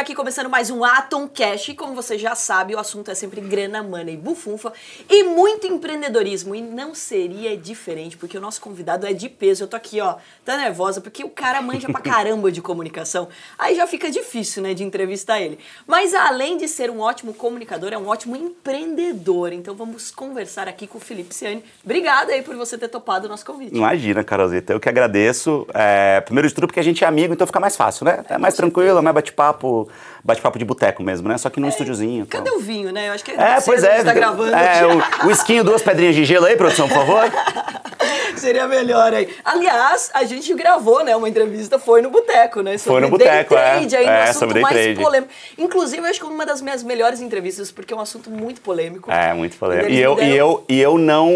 aqui começando mais um Atom Cash. E como você já sabe, o assunto é sempre grana, money, bufunfa e muito empreendedorismo. E não seria diferente, porque o nosso convidado é de peso. Eu tô aqui, ó, tá nervosa, porque o cara manja pra caramba de comunicação. Aí já fica difícil, né, de entrevistar ele. Mas além de ser um ótimo comunicador, é um ótimo empreendedor. Então vamos conversar aqui com o Felipe Ciani. Obrigada aí por você ter topado o nosso convite. Imagina, Carolzita. Eu que agradeço. É, primeiro de tudo, porque a gente é amigo, então fica mais fácil, né? É mais tranquilo, é mais bate-papo, bate-papo de boteco mesmo, né? Só que num é, estúdiozinho. Cadê o vinho, né? Eu acho que é, pois é. Tá gravando. É, o, o esquinho, duas pedrinhas de gelo aí, produção, por favor. Seria melhor aí. Aliás, a gente gravou, né, uma entrevista, foi no Boteco, né? Sobre foi no Boteco, é. Trade, aí, é, um assunto mais trade. polêmico. Inclusive, eu acho que uma das minhas melhores entrevistas, porque é um assunto muito polêmico. É, muito polêmico. E eu, deram... e, eu, e eu não.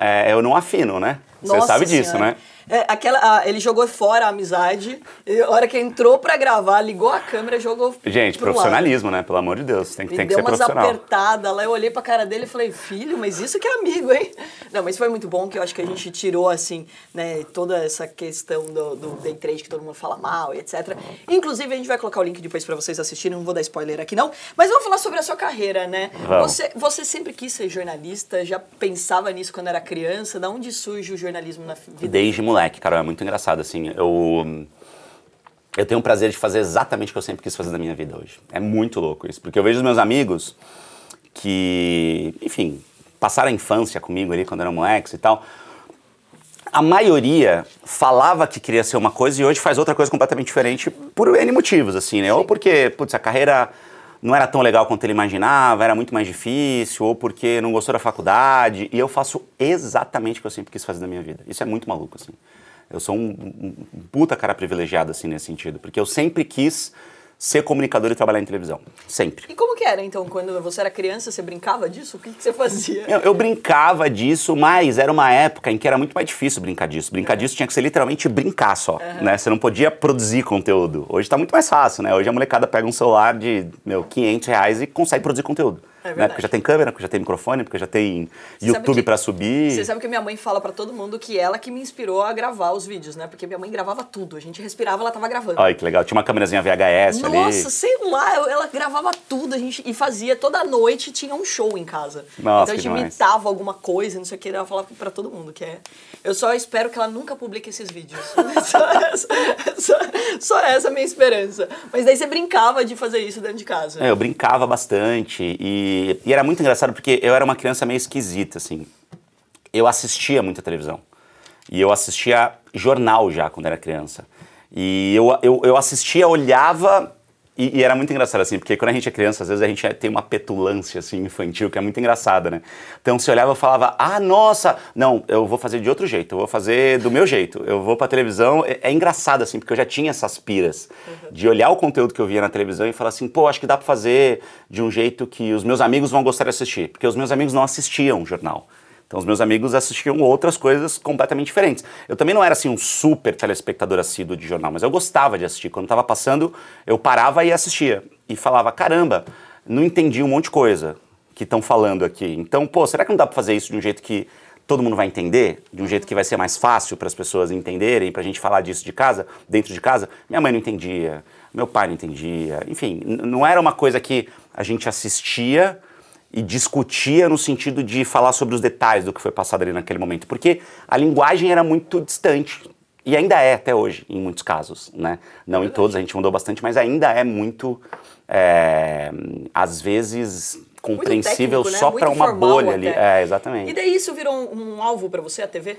É, eu não afino, né? Você sabe disso, senhora. né? É, aquela, ele jogou fora a amizade. E a hora que entrou pra gravar, ligou a câmera e jogou. Gente, profissionalismo, lado. né? Pelo amor de Deus. Tem, tem que ser profissional. Deu umas apertadas lá. Eu olhei pra cara dele e falei, filho, mas isso que é amigo, hein? Não, mas foi muito bom que eu acho que a gente tirou, assim, né? Toda essa questão do, do day trade que todo mundo fala mal e etc. Inclusive, a gente vai colocar o link depois pra vocês assistirem. Não vou dar spoiler aqui, não. Mas vamos falar sobre a sua carreira, né? Você, você sempre quis ser jornalista? Já pensava nisso quando era criança? Da onde surge o jornalismo na vida? Desde moleque, cara. É muito engraçado assim. Eu, eu tenho o prazer de fazer exatamente o que eu sempre quis fazer na minha vida hoje. É muito louco isso, porque eu vejo os meus amigos que, enfim, passaram a infância comigo ali quando eram moleques e tal. A maioria falava que queria ser uma coisa e hoje faz outra coisa completamente diferente por N motivos, assim, né? Ou porque, putz, a carreira não era tão legal quanto ele imaginava, era muito mais difícil, ou porque não gostou da faculdade. E eu faço exatamente o que eu sempre quis fazer na minha vida. Isso é muito maluco, assim. Eu sou um, um, um puta cara privilegiado, assim, nesse sentido, porque eu sempre quis ser comunicador e trabalhar em televisão. Sempre. E como que era, então, quando você era criança, você brincava disso? O que, que você fazia? Eu, eu, brincava disso, mas era uma época em que era muito mais difícil brincar disso. Brincar uhum. disso tinha que ser literalmente brincar só, uhum. né? Você não podia produzir conteúdo. Hoje tá muito mais fácil, né? Hoje a molecada pega um celular de, meu, 500 reais e consegue produzir conteúdo. É né? Porque já tem câmera, porque já tem microfone, porque já tem você YouTube para subir. Você sabe que minha mãe fala para todo mundo que ela que me inspirou a gravar os vídeos, né? Porque minha mãe gravava tudo. A gente respirava, ela tava gravando. Olha que legal. Tinha uma câmerazinha VHS Nossa, ali. Nossa, sei lá. Ela gravava tudo. A gente, e fazia toda noite, tinha um show em casa. Nossa, então a gente demais. imitava alguma coisa, não sei o que. Ela falava para todo mundo que é. Eu só espero que ela nunca publique esses vídeos. só, essa, só, só essa é a minha esperança. Mas daí você brincava de fazer isso dentro de casa. É, eu brincava bastante. E, e era muito engraçado porque eu era uma criança meio esquisita, assim. Eu assistia muita televisão. E eu assistia jornal já quando era criança. E eu, eu, eu assistia, olhava e, e, era muito engraçado, assim, porque quando a gente é criança, às vezes a gente é, tem uma petulância, assim, infantil, que é muito engraçada, né? Então, você olhava e falava, ah, nossa, não, eu vou fazer de outro jeito, eu vou fazer do meu jeito, eu vou pra televisão. É, é engraçado, assim, porque eu já tinha essas piras uhum. de olhar o conteúdo que eu via na televisão e falar assim, pô, acho que dá pra fazer de um jeito que os meus amigos vão gostar de assistir, porque os meus amigos não assistiam jornal. Então os meus amigos assistiam outras coisas completamente diferentes. Eu também não era assim um super telespectador assíduo de jornal, mas eu gostava de assistir. Quando estava passando, eu parava e assistia. E falava, caramba, não entendi um monte de coisa que estão falando aqui. Então, pô, será que não dá para fazer isso de um jeito que todo mundo vai entender? De um jeito que vai ser mais fácil para as pessoas entenderem, para a gente falar disso de casa, dentro de casa? Minha mãe não entendia, meu pai não entendia. Enfim, não era uma coisa que a gente assistia e discutia no sentido de falar sobre os detalhes do que foi passado ali naquele momento, porque a linguagem era muito distante. E ainda é até hoje, em muitos casos, né? Não em todos, a gente mudou bastante, mas ainda é muito, é, às vezes, compreensível técnico, né? só para uma bolha até. ali. É, exatamente. E daí isso virou um, um alvo para você, a TV?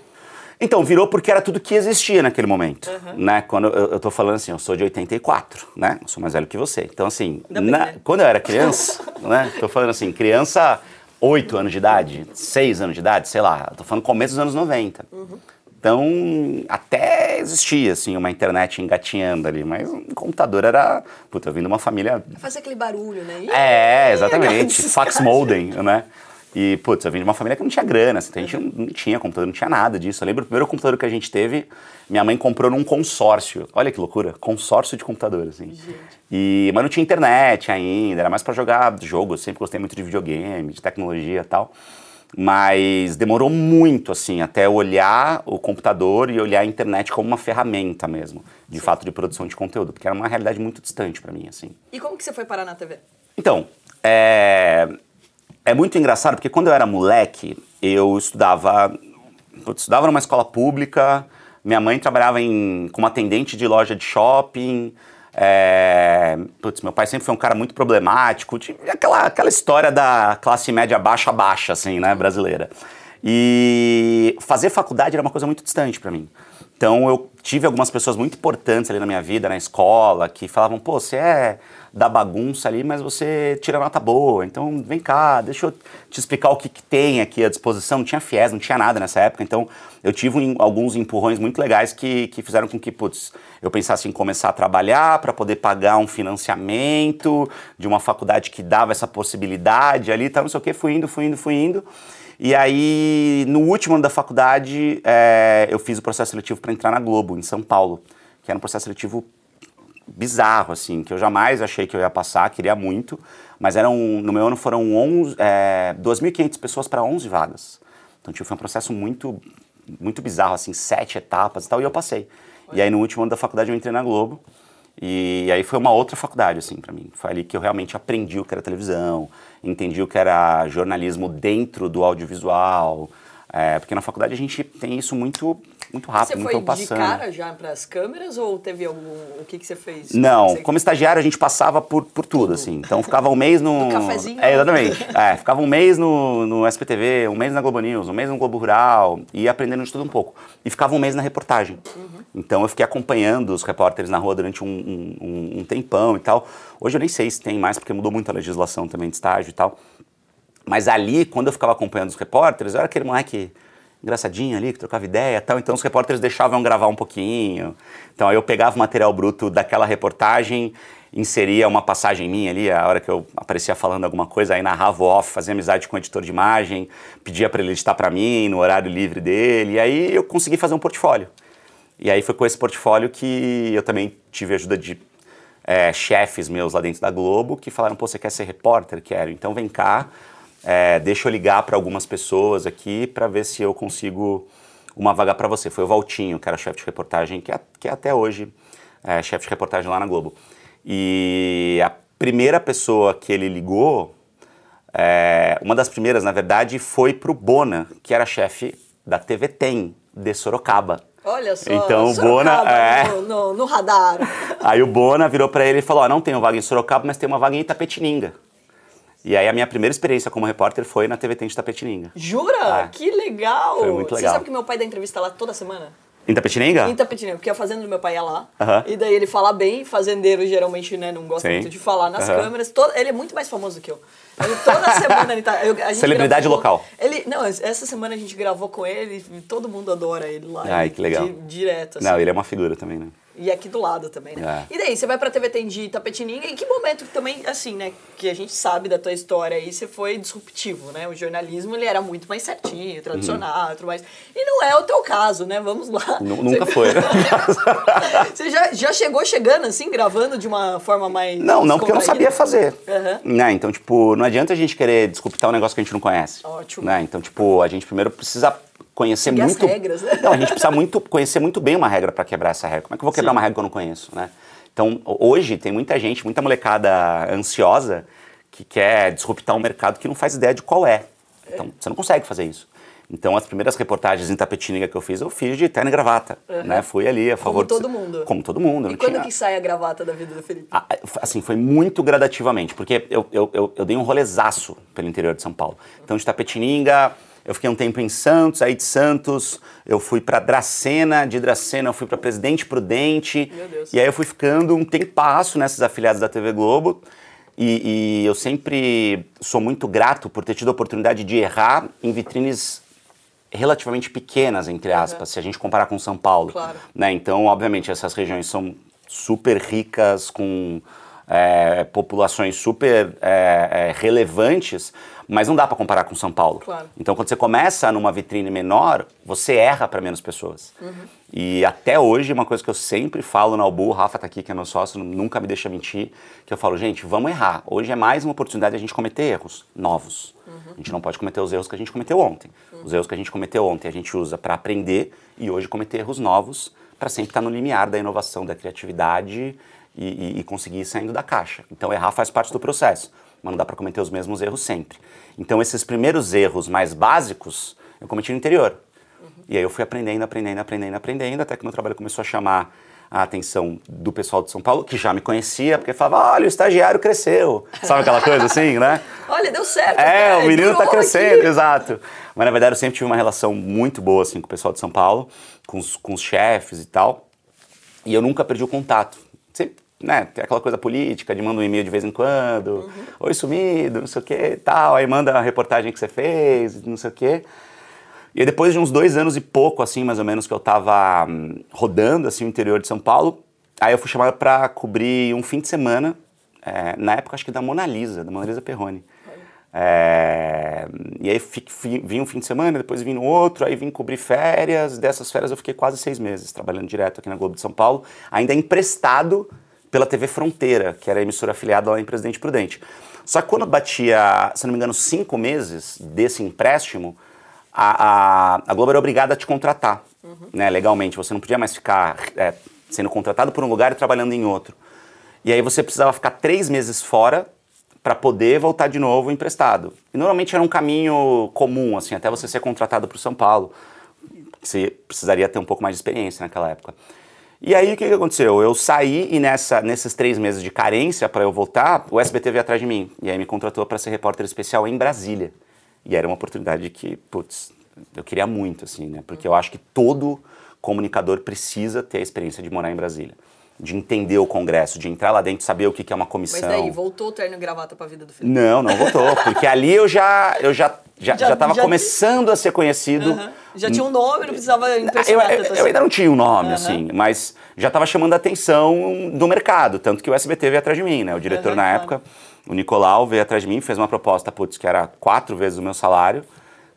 Então, virou porque era tudo que existia naquele momento, uhum. né? Quando eu, eu tô falando assim, eu sou de 84, né? Eu sou mais velho que você. Então, assim, na, né? quando eu era criança, né? Tô falando assim, criança 8 anos de idade, 6 anos de idade, sei lá. Tô falando começo dos anos 90. Uhum. Então, até existia, assim, uma internet engatinhando ali, mas um computador era... Puta, eu vim de uma família... Fazer aquele barulho, né? É, exatamente. Fax modem, né? E, putz, eu vim de uma família que não tinha grana, assim, então a gente não, não, tinha computador, não tinha nada disso. Eu lembro o primeiro computador que a gente teve, minha mãe comprou num consórcio. Olha que loucura, consórcio de computador, assim. E, mas não tinha internet ainda, era mais para jogar jogo. Eu sempre gostei muito de videogame, de tecnologia e tal. Mas demorou muito, assim, até olhar o computador e olhar a internet como uma ferramenta mesmo, de Sim. fato, de produção de conteúdo, porque era uma realidade muito distante para mim, assim. E como que você foi parar na TV? Então, é, é muito engraçado, porque quando eu era moleque, eu estudava, eu estudava numa escola pública, minha mãe trabalhava em, como atendente de loja de shopping, é, putz, meu pai sempre foi um cara muito problemático, aquela, aquela história da classe média baixa baixa, assim, né, brasileira. E fazer faculdade era uma coisa muito distante para mim. Então eu tive algumas pessoas muito importantes ali na minha vida, na escola, que falavam, pô, você é da bagunça ali, mas você tira nota boa. Então, vem cá, deixa eu te explicar o que, que tem aqui à disposição. Não tinha FIES, não tinha nada nessa época. Então, eu tive um, alguns empurrões muito legais que, que fizeram com que, putz, eu pensasse em começar a trabalhar para poder pagar um financiamento de uma faculdade que dava essa possibilidade ali, tá, não sei o que, fui indo, fui indo, fui indo. E aí, no último ano da faculdade, é, eu fiz o processo seletivo para entrar na Globo, em São Paulo, que era um processo seletivo bizarro, assim, que eu jamais achei que eu ia passar, queria muito, mas eram, no meu ano foram 11, é, 2.500 pessoas para 11 vagas. Então, tipo, foi um processo muito, muito bizarro, assim, sete etapas e tal, e eu passei. E aí, no último ano da faculdade, eu entrei na Globo, e aí foi uma outra faculdade, assim, para mim. Foi ali que eu realmente aprendi o que era televisão, entendi o que era jornalismo dentro do audiovisual, é, porque na faculdade a gente tem isso muito muito rápido, você muito passando. Você foi de cara já para as câmeras ou teve algum... O que, que você fez? Não, você... como estagiário a gente passava por, por tudo, tudo. assim. Então ficava um mês no... no cafezinho. É, exatamente. é, ficava um mês no, no SPTV, um mês na Globo News, um mês no Globo Rural, e aprendendo de tudo um pouco. E ficava um mês na reportagem. Uhum. Então eu fiquei acompanhando os repórteres na rua durante um, um, um tempão e tal. Hoje eu nem sei se tem mais, porque mudou muito a legislação também de estágio e tal. Mas ali, quando eu ficava acompanhando os repórteres, eu era aquele moleque engraçadinho ali, que trocava ideia e tal. Então os repórteres deixavam gravar um pouquinho. Então eu pegava o material bruto daquela reportagem, inseria uma passagem minha ali, a hora que eu aparecia falando alguma coisa, aí narrava off, fazia amizade com o editor de imagem, pedia para ele editar para mim no horário livre dele. E aí eu consegui fazer um portfólio. E aí foi com esse portfólio que eu também tive ajuda de é, chefes meus lá dentro da Globo que falaram: pô, você quer ser repórter? Quero. Então vem cá é, deixa eu ligar para algumas pessoas aqui para ver se eu consigo uma vaga para você. Foi o Valtinho, que era chefe de reportagem, que, é, que é até hoje é chefe de reportagem lá na Globo. E a primeira pessoa que ele ligou, é, uma das primeiras, na verdade, foi para o Bona, que era chefe da TV Tem, de Sorocaba. Olha só, então, Sorocaba, Bona, é... no, no, no radar. Aí o Bona virou para ele e falou, oh, não tenho vaga em Sorocaba, mas tem uma vaga em Itapetininga. E aí a minha primeira experiência como repórter foi na TV Tem de Tapetininga. Jura? É. Que legal! Foi muito legal. Você sabe que meu pai dá entrevista lá toda semana? Em Tapetininga? Em Tapetininga, porque a fazenda do meu pai é lá. E daí ele fala bem, fazendeiro geralmente né, não gosta Sim. muito de falar nas câmeras. Todo, ele é muito mais famoso que eu. Ele, toda semana ele tá. Eu, Celebridade gravou, local. Ele, não, essa semana a gente gravou com ele e todo mundo adora ele lá. Ai, que legal. Di, direto. Assim. Não, ele é uma figura também, né? E aqui do lado também, né? É. E daí, você vai pra TV Tendi, Tapetininga, em que momento também, assim, né, que a gente sabe da tua história aí, você foi disruptivo, né? O jornalismo, ele era muito mais certinho, tradicional, uhum. tudo mais. E não é o teu caso, né? Vamos lá. N nunca você... foi, você já, já chegou chegando, assim, gravando de uma forma mais Não, não, porque eu não sabia fazer. Uhum. Né? Então, tipo, não adianta a gente querer disruptar um negócio que a gente não conhece. Ótimo. Né? Então, tipo, a gente primeiro precisa conhecer Seguir muito. As regras, né? Não, a gente precisa muito conhecer muito bem uma regra para quebrar essa regra. Como é que eu vou quebrar Sim. uma regra que eu não conheço, né? Então, hoje tem muita gente, muita molecada ansiosa que quer disruptar um mercado que não faz ideia de qual é. Então, é. você não consegue fazer isso. Então, as primeiras reportagens em Tapetininga que eu fiz, eu fiz de terno e gravata, uhum. né? Fui ali a favor... Como todo mundo. Como todo mundo. E quando tinha... que sai a gravata da vida do Felipe? Ah, assim, foi muito gradativamente, porque eu, eu, eu, eu dei um rolezaço pelo interior de São Paulo. Então, de Tapetininga, eu fiquei um tempo em Santos, aí de Santos eu fui para Dracena, de Dracena eu fui para Presidente Prudente. E aí eu fui ficando um tempasso nessas afiliadas da TV Globo. E, e, eu sempre sou muito grato por ter tido a oportunidade de errar em vitrines relativamente pequenas, entre aspas, uhum. se a gente comparar com São Paulo. Claro. Né? Então, obviamente, essas regiões são super ricas, com é, populações super é, é, relevantes, mas não dá para comparar com São Paulo. Claro. Então, quando você começa numa vitrine menor, você erra para menos pessoas. Uhum. E até hoje, uma coisa que eu sempre falo na Albu, o Rafa tá aqui, que é meu sócio, nunca me deixa mentir, que eu falo, gente, vamos errar. Hoje é mais uma oportunidade de a gente cometer erros novos. Uhum. gente não pode cometer os erros que a gente cometeu ontem. Os erros que a gente cometeu ontem a gente usa para aprender e hoje cometer erros novos para sempre estar no limiar da inovação, da criatividade e, e, e conseguir ir saindo da caixa. Então errar faz parte do processo, mas não dá para cometer os mesmos erros sempre. Então esses primeiros erros mais básicos eu cometi no interior. E aí eu fui aprendendo, aprendendo, aprendendo, aprendendo, até que meu trabalho começou a chamar a atenção do pessoal de São Paulo, que já me conhecia, porque falava, olha, o estagiário cresceu. Sabe aquela coisa assim, né? olha, deu certo. É, o menino tá crescendo, aqui. exato. Mas na verdade eu sempre tive uma relação muito boa assim, com o pessoal de São Paulo, com os, com os chefes e tal. E eu nunca perdi o contato. Sempre, né, tem aquela coisa política, de manda um e-mail de vez em quando, uhum. oi sumido, não sei o que tal, aí manda a reportagem que você fez, não sei o que. E depois de uns dois anos e pouco, assim, mais ou menos, que eu tava hum, rodando, assim, o interior de São Paulo, aí eu fui chamado para cobrir um fim de semana, é, na época acho que da Mona Lisa, da Mona Lisa Perrone. É, e aí vim um fim de semana, depois vim no outro, aí vim cobrir férias. Dessas férias eu fiquei quase seis meses trabalhando direto aqui na Globo de São Paulo, ainda emprestado pela TV Fronteira, que era a emissora afiliada lá em Presidente Prudente. Só que quando batia, se não me engano, cinco meses desse empréstimo, a, a, a Globo era obrigada a te contratar, uhum. né, legalmente. Você não podia mais ficar é, sendo contratado por um lugar e trabalhando em outro. E aí você precisava ficar três meses fora para poder voltar de novo emprestado. E normalmente era um caminho comum, assim, até você ser contratado para o São Paulo. Você precisaria ter um pouco mais de experiência naquela época. E aí o que, que aconteceu? Eu saí e nessa, nesses três meses de carência para eu voltar, o SBT veio atrás de mim. E aí me contratou para ser repórter especial em Brasília. E era uma oportunidade que, putz, eu queria muito, assim, né? Porque eu acho que todo comunicador precisa ter a experiência de morar em Brasília. De entender o Congresso, de entrar lá dentro, saber o que é uma comissão. Mas daí, voltou o terno e gravata pra vida do Felipe? Não, não voltou. Porque ali eu já, eu já, já, já, já tava já começando a ser conhecido. Uhum. Já tinha um nome, não precisava impressionar eu, eu, eu ainda não tinha um nome, uhum. assim, mas já estava chamando a atenção do mercado. Tanto que o SBT veio atrás de mim, né? O diretor uhum, na época... O Nicolau veio atrás de mim, fez uma proposta, putz, que era quatro vezes o meu salário,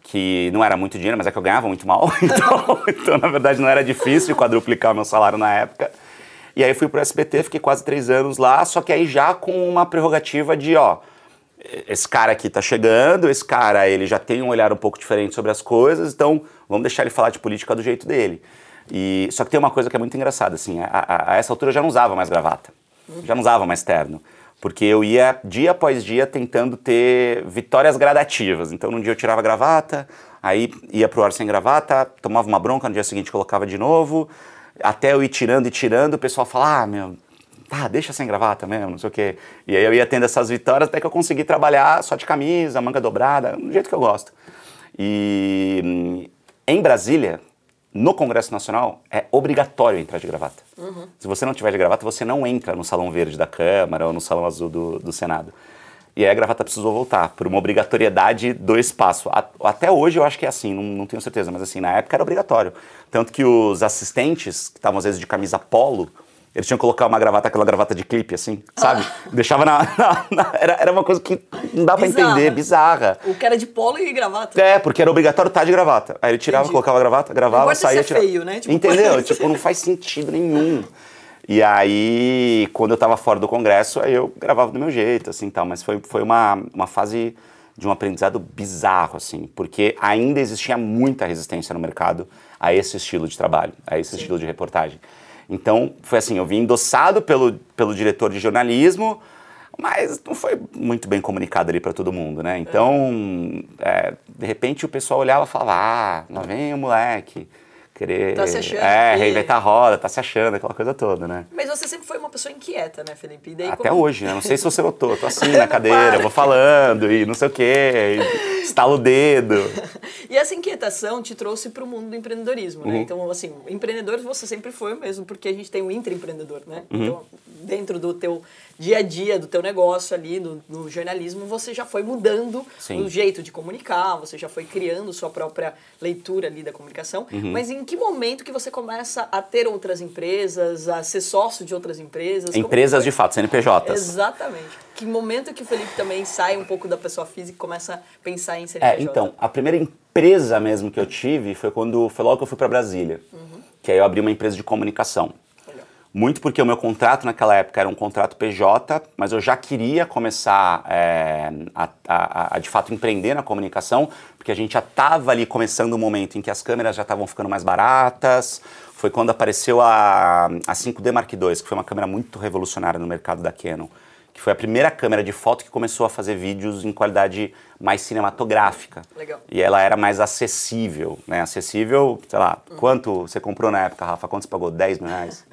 que não era muito dinheiro, mas é que eu ganhava muito mal. Então, então na verdade, não era difícil quadruplicar o meu salário na época. E aí fui pro SBT, fiquei quase três anos lá, só que aí já com uma prerrogativa de, ó, esse cara aqui tá chegando, esse cara, ele já tem um olhar um pouco diferente sobre as coisas, então vamos deixar ele falar de política do jeito dele. E, só que tem uma coisa que é muito engraçada, assim, a, a, a essa altura eu já não usava mais gravata, já não usava mais terno porque eu ia dia após dia tentando ter vitórias gradativas. Então, num dia eu tirava gravata, aí ia pro ar sem gravata, tomava uma bronca, no dia seguinte colocava de novo, até eu ir tirando e tirando, o pessoal fala, ah, meu, ah, deixa sem gravata mesmo, não sei o quê. E aí eu ia tendo essas vitórias até que eu consegui trabalhar só de camisa, manga dobrada, do jeito que eu gosto. E em Brasília, no Congresso Nacional é obrigatório entrar de gravata. Uhum. Se você não tiver de gravata, você não entra no Salão Verde da Câmara ou no Salão Azul do, do Senado. E aí a gravata precisou voltar, por uma obrigatoriedade do espaço. Até hoje eu acho que é assim, não, não tenho certeza, mas assim, na época era obrigatório. Tanto que os assistentes, que estavam às vezes de camisa polo, eles tinham que colocar uma gravata, aquela gravata de clipe, assim, sabe? Ah. Deixava na, na, na, era, era uma coisa que não dá pra entender, bizarra. O que era de polo e gravata. É, porque era obrigatório estar de gravata. Aí ele tirava, Entendi. colocava a gravata, gravava, não saía, tirava. feio, né? Tipo, Entendeu? tipo, não faz sentido nenhum. E aí, quando eu tava fora do congresso, aí eu gravava do meu jeito, assim, tal. Mas foi, foi uma, uma fase de um aprendizado bizarro, assim, porque ainda existia muita resistência no mercado a esse estilo de trabalho, a esse Sim. estilo de reportagem. Então, foi assim, eu vim endossado pelo, pelo diretor de jornalismo, mas não foi muito bem comunicado ali para todo mundo, né? Então, é, de repente o pessoal olhava e falava, ah, lá vem o moleque, querer. Tá se achando. É, que... reinventar a roda, tá se achando, aquela coisa toda, né? Mas você sempre foi uma pessoa inquieta, né, Felipe? Daí, Até como... hoje, né? Não sei se você notou. Tô assim na cadeira, vou falando e não sei o quê, estalo o dedo. e essa inquietação te trouxe para o mundo do empreendedorismo, né? Uhum. Então, assim, empreendedor você sempre foi mesmo, porque a gente tem um intraempreendedor, né? Uhum. Então, dentro do teu dia a dia do teu negócio ali, no, no jornalismo, você já foi mudando Sim. o jeito de comunicar, você já foi criando sua própria leitura ali da comunicação. Uhum. Mas em que momento que você começa a ter outras empresas, a ser sócio de outras empresas? Empresas de fato, CNPJs. Exatamente. Que momento que o Felipe também sai um pouco da pessoa física e começa a pensar em CNPJ? É, então, a primeira empresa mesmo que eu tive foi quando foi logo que eu fui para Brasília. Uhum. Que aí eu abri uma empresa de comunicação. Muito porque o meu contrato naquela época era um contrato PJ, mas eu já queria começar é, a, a, a, de fato empreender na comunicação, porque a gente já estava ali começando o um momento em que as câmeras já estavam ficando mais baratas. Foi quando apareceu a, a 5D Mark II, que foi uma câmera muito revolucionária no mercado da Canon, que foi a primeira câmera de foto que começou a fazer vídeos em qualidade mais cinematográfica. Legal. E ela era mais acessível, né? Acessível, sei lá, quanto você comprou na época, Rafa? Quanto você pagou? 10 mil reais?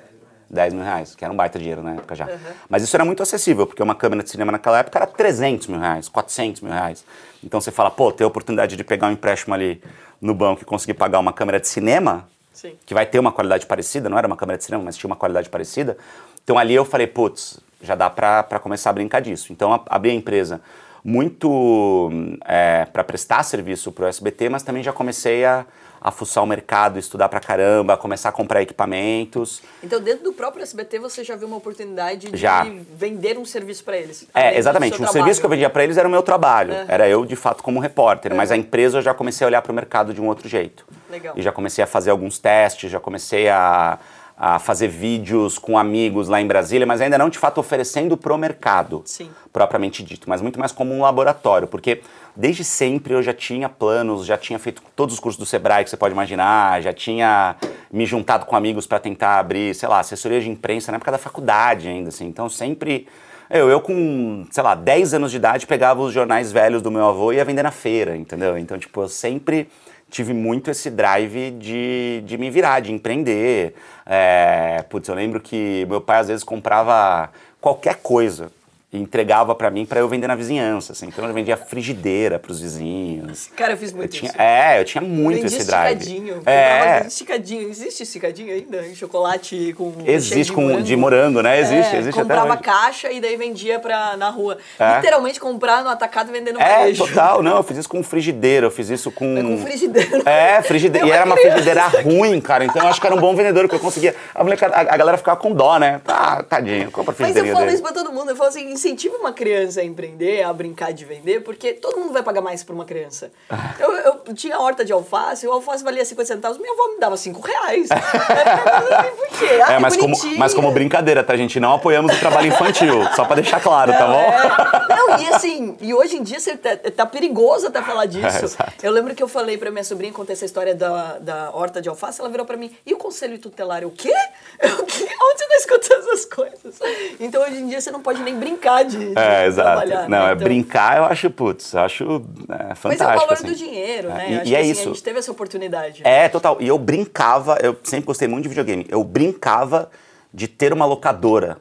10 mil reais, que era um baita dinheiro na época já. Uhum. Mas isso era muito acessível, porque uma câmera de cinema naquela época era 300 mil reais, 400 mil reais. Então você fala, pô, ter a oportunidade de pegar um empréstimo ali no banco e conseguir pagar uma câmera de cinema, Sim. que vai ter uma qualidade parecida, não era uma câmera de cinema, mas tinha uma qualidade parecida. Então ali eu falei, putz, já dá para começar a brincar disso. Então abri a empresa muito é, para prestar serviço para o SBT, mas também já comecei a a fuçar o mercado, estudar pra caramba, começar a comprar equipamentos. Então, dentro do próprio SBT, você já viu uma oportunidade de já. vender um serviço para eles? É, exatamente. O trabalho. serviço que eu vendia para eles era o meu trabalho. Era eu, de fato, como repórter. Mas a empresa eu já comecei a olhar para o mercado de um outro jeito. Legal. E já comecei a fazer alguns testes, já comecei a a fazer vídeos com amigos lá em Brasília, mas ainda não de fato oferecendo para o mercado, Sim. propriamente dito, mas muito mais como um laboratório, porque desde sempre eu já tinha planos, já tinha feito todos os cursos do Sebrae que você pode imaginar, já tinha me juntado com amigos para tentar abrir, sei lá, assessoria de imprensa na época da faculdade ainda, assim, então sempre... Eu, eu com, sei lá, 10 anos de idade pegava os jornais velhos do meu avô e ia vender na feira, entendeu? Então, tipo, eu sempre tive muito esse drive de, de me virar, de empreender. É, putz, eu lembro que meu pai às vezes comprava qualquer coisa e entregava para mim para eu vender na vizinhança, assim. Então eu vendia frigideira para os vizinhos. Cara, eu fiz muito eu tinha, isso. É, eu tinha muito esse drive. Esticadinho. É. Esticadinho. Existe esticadinho ainda? Em chocolate com Existe de com morango. de morango, né? Existe, é, existe comprava até caixa e daí vendia pra, na rua. É. Literalmente comprar no atacado e vender no É, total. Não, eu fiz isso com frigideira, eu fiz isso com... É com frigideira. É, frigideira. E era uma frigideira ruim, cara. Então eu acho que era um bom vendedor, porque eu conseguia... A, a, a galera ficava com dó, né? Ah, tadinho, compra frigideira Mas eu falo isso pra todo mundo. Eu falo assim, incentiva uma criança a empreender, a brincar de vender, porque todo mundo vai pagar mais por uma criança. Ah. Eu, eu tinha horta de alface, o alface valia 50 centavos, minha avó me dava 5 reais. por quê? Ah, é, mas como, mas como brincadeira, tá, gente? Não apoiamos o trabalho infantil, só pra deixar claro, tá não, tá bom? É... Não, e assim, e hoje em dia você tá, tá perigoso até falar disso. É, eu lembro que eu falei pra minha sobrinha, contei essa história da, da horta de alface, ela virou pra mim, e o conselho tutelar? o quê? Eu, Onde você tá escutando essas coisas? Então hoje em dia você não pode nem brincar de, de é, exato. Não, né? é então... brincar, eu acho, putz, eu acho é, fantástico. Mas é o valor assim. do dinheiro, né? É, e, e é assim, isso. A gente teve essa oportunidade. É, total. E eu brincava, eu sempre gostei muito de videogame, eu brincava de ter uma locadora.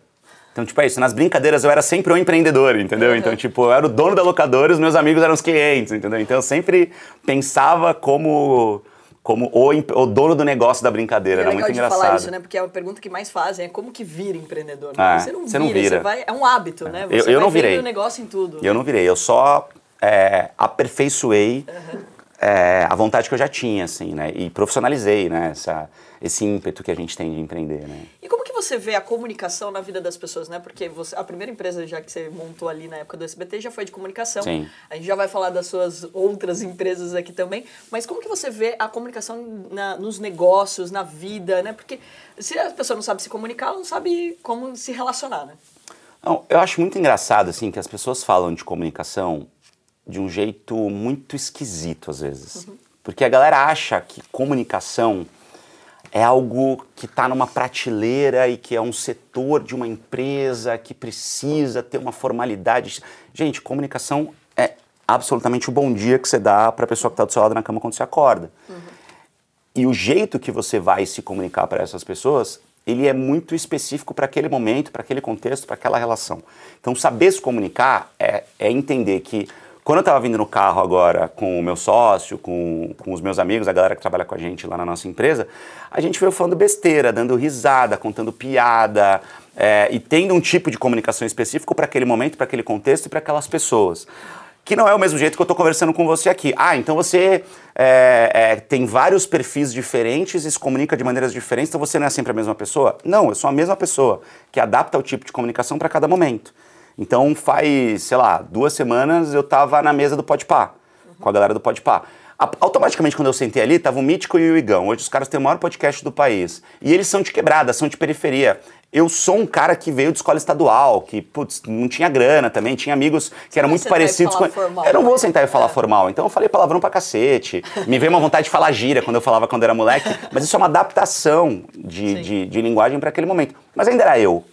Então, tipo, é isso. Nas brincadeiras eu era sempre um empreendedor, entendeu? Uhum. Então, tipo, eu era o dono da locadora e os meus amigos eram os clientes, entendeu? Então, eu sempre pensava como como o, o, dono do negócio da brincadeira. É era muito engraçado. falar isso, né? Porque é a pergunta que mais fazem é como que vira empreendedor. Né? É, você não você vira, não vira. Você vai, é um hábito, né? Você eu, eu não virei. o negócio em tudo. Eu não virei, eu só é, aperfeiçoei uhum. é, a vontade que eu já tinha, assim, né? E profissionalizei, né? Essa, esse ímpeto que a gente tem de empreender, né? E como você vê a comunicação na vida das pessoas, né? Porque você, a primeira empresa já que você montou ali na época do SBT já foi de comunicação. Sim. A gente já vai falar das suas outras empresas aqui também. Mas como que você vê a comunicação na, nos negócios, na vida, né? Porque se a pessoa não sabe se comunicar, ela não sabe como se relacionar, né? Não, eu acho muito engraçado, assim, que as pessoas falam de comunicação de um jeito muito esquisito, às vezes. Uhum. Porque a galera acha que comunicação é algo que está numa prateleira e que é um setor de uma empresa que precisa ter uma formalidade. Gente, comunicação é absolutamente o bom dia que você dá para a pessoa que está do seu lado na cama quando você acorda. Uhum. E o jeito que você vai se comunicar para essas pessoas, ele é muito específico para aquele momento, para aquele contexto, para aquela relação. Então, saber se comunicar é, é entender que quando eu estava vindo no carro agora com o meu sócio, com, com os meus amigos, a galera que trabalha com a gente lá na nossa empresa, a gente veio falando besteira, dando risada, contando piada é, e tendo um tipo de comunicação específico para aquele momento, para aquele contexto e para aquelas pessoas. Que não é o mesmo jeito que eu estou conversando com você aqui. Ah, então você é, é, tem vários perfis diferentes e se comunica de maneiras diferentes, então você não é sempre a mesma pessoa? Não, eu sou a mesma pessoa que adapta o tipo de comunicação para cada momento. Então faz, sei lá, duas semanas eu tava na mesa do Podpah, uhum. com a galera do Podpah. Automaticamente, quando eu sentei ali, tava o Mítico e o Igão. Hoje os caras têm o maior podcast do país. E eles são de quebrada, são de periferia. eu sou um cara que veio de escola estadual, que, putz, não tinha grana também, tinha amigos que eram muito parecidos com. formal, eu não vou sentar e falar É. formal. Então eu falei palavrão pra cacete. Me veio uma vontade de falar gíria quando eu falava quando era moleque. Mas isso é uma adaptação de, de, de linguagem para aquele momento. Mas ainda era eu.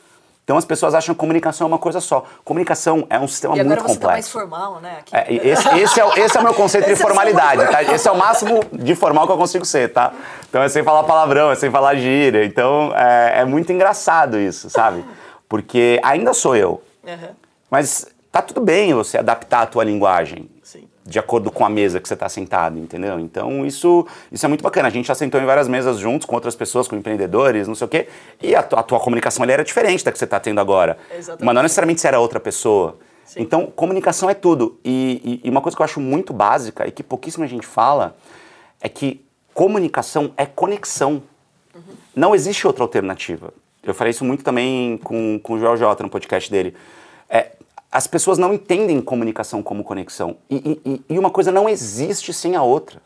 Então as pessoas acham que comunicação é uma coisa só. Comunicação é um sistema E agora muito você tá mais complexo. formal, né? É, esse, esse é, o- esse é o meu conceito de é formalidade, mais tá? Esse é o máximo de formal que eu consigo ser, tá? Então é sem falar palavrão, é sem falar gíria. Então é, é muito engraçado isso, sabe? Porque ainda sou eu. Aham. Mas tá tudo bem você adaptar a tua linguagem. De acordo com a mesa que você está sentado, entendeu? Então isso, isso é muito bacana. A gente já sentou em várias mesas juntos com outras pessoas, com empreendedores, não sei o quê, e a, tua- a tua comunicação ali era diferente da que você está tendo agora. Exatamente. Mas não necessariamente você era outra pessoa. Sim. Então, comunicação é tudo. E, e- e uma coisa que eu acho muito básica e que pouquíssima gente fala é que comunicação é conexão. Não existe outra alternativa. Eu falei isso muito também com, com o Joel Jota no podcast dele. É, as pessoas não entendem comunicação como conexão. E, e- e- uma coisa não existe sem a outra.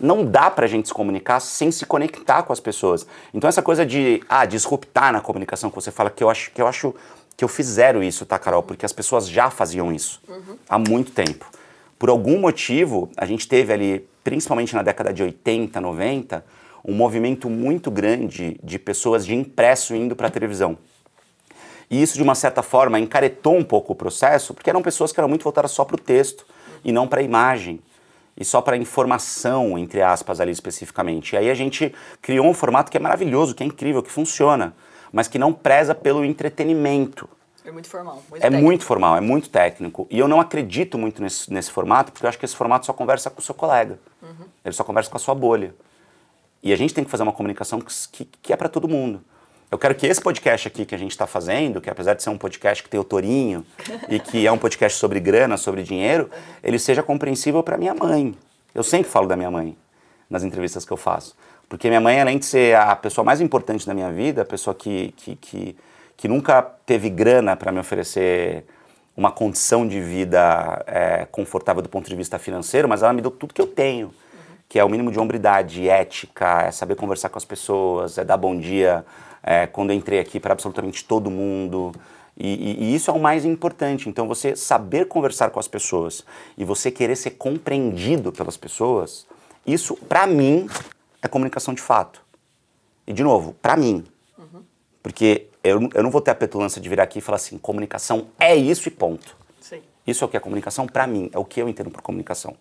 Não dá pra gente se comunicar sem se conectar com as pessoas. Então essa coisa de ah, disruptar na comunicação que você fala que eu acho que eu acho que eu fiz zero isso, tá, Carol? Porque as pessoas já faziam isso há muito tempo. Por algum motivo, a gente teve ali, principalmente na década de 80, 90, um movimento muito grande de pessoas de impresso indo para a televisão. E isso, de uma certa forma, encaretou um pouco o processo, porque eram pessoas que eram muito voltadas só para o texto e não para a imagem. E só para a informação, entre aspas, ali especificamente. E aí a gente criou um formato que é maravilhoso, que é incrível, que funciona, mas que não preza pelo entretenimento. É muito formal. Muito É técnico. muito formal, é muito técnico. E eu não acredito muito nesse, nesse formato, porque eu acho que esse formato só conversa com o seu colega. Ele só conversa com a sua bolha. E a gente tem que fazer uma comunicação que, que, que é para todo mundo. Eu quero que esse podcast aqui que a gente está fazendo, que apesar de ser um podcast que tem o Torinho e que é um podcast sobre grana, sobre dinheiro, ele seja compreensível para minha mãe. Eu sempre falo da minha mãe nas entrevistas que eu faço. Porque minha mãe, além de ser a pessoa mais importante da minha vida, a pessoa que, que, que, que nunca teve grana para me oferecer uma condição de vida é, confortável do ponto de vista financeiro, mas ela me deu tudo que eu tenho, que é o mínimo de hombridade, ética, é saber conversar com as pessoas, é dar bom dia é, quando eu entrei aqui para absolutamente todo mundo. E, e- e isso é o mais importante. Então, você saber conversar com as pessoas e você querer ser compreendido pelas pessoas, isso, para mim, é comunicação de fato. E, de novo, para mim. Porque eu, não- eu não vou ter a petulância de virar aqui e falar assim: comunicação é isso e ponto. Sim. Isso é o que é comunicação para mim, é o que eu entendo por comunicação.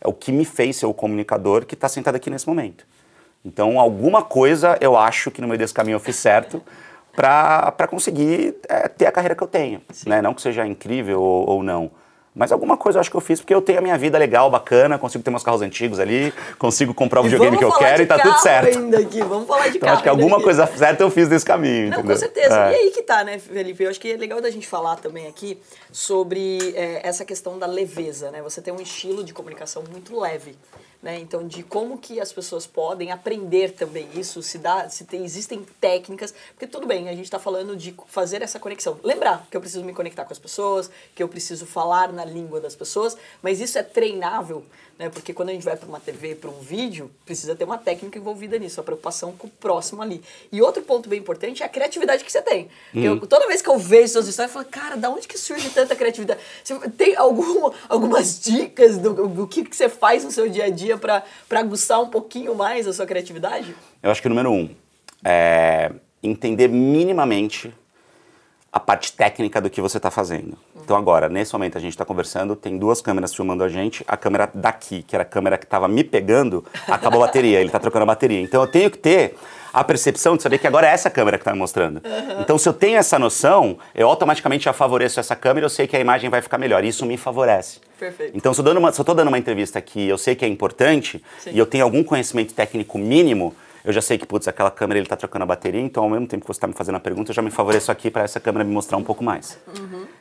É o que me fez ser o comunicador que está sentado aqui nesse momento. Então, alguma coisa eu acho que no meio desse caminho eu fiz certo para conseguir é, ter a carreira que eu tenho. Né? Não que seja incrível ou, ou não. Mas alguma coisa eu acho que eu fiz porque eu tenho a minha vida legal, bacana, consigo ter meus carros antigos ali, consigo comprar o videogame que eu quero e tá tudo certo. Ainda aqui. Vamos falar de Então carro acho que alguma aqui. coisa certa eu fiz nesse caminho, Não, entendeu? com certeza. É. E aí que tá, né, Felipe? Eu acho que é legal da gente falar também aqui sobre é, essa questão da leveza, né? Você tem um estilo de comunicação muito leve, né? Então, de como que as pessoas podem aprender também isso, se dá, se tem, existem técnicas, porque tudo bem, a gente tá falando de fazer essa conexão. Lembrar que eu preciso me conectar com as pessoas, que eu preciso falar na língua das pessoas, mas isso é treinável, né? Porque quando a gente vai para uma TV, para um vídeo, precisa ter uma técnica envolvida nisso, a preocupação com o próximo ali. E outro ponto bem importante é a criatividade que você tem. Porque eu- toda vez que eu vejo suas histórias, eu falo, cara, da onde que surge tanta criatividade? Você tem alguma, algumas dicas do, do que, que você faz no seu dia a dia para aguçar um pouquinho mais a sua criatividade? Eu acho que número um é entender minimamente a parte técnica do que você está fazendo. Então agora, nesse momento a gente está conversando, tem duas câmeras filmando a gente. A câmera daqui, que era a câmera que estava me pegando, acabou a bateria, ele está trocando a bateria. Então eu tenho que ter a percepção de saber que agora é essa câmera que está me mostrando. Então se eu tenho essa noção, eu automaticamente já favoreço essa câmera, eu sei que a imagem vai ficar melhor. Isso me favorece. Perfeito. Então, se eu estou dando uma entrevista que eu sei que é importante Sim. e eu tenho algum conhecimento técnico mínimo, eu já sei que, putz, aquela câmera ele está trocando a bateria, então ao mesmo tempo que você está me fazendo a pergunta, eu já me favoreço aqui para essa câmera me mostrar um pouco mais.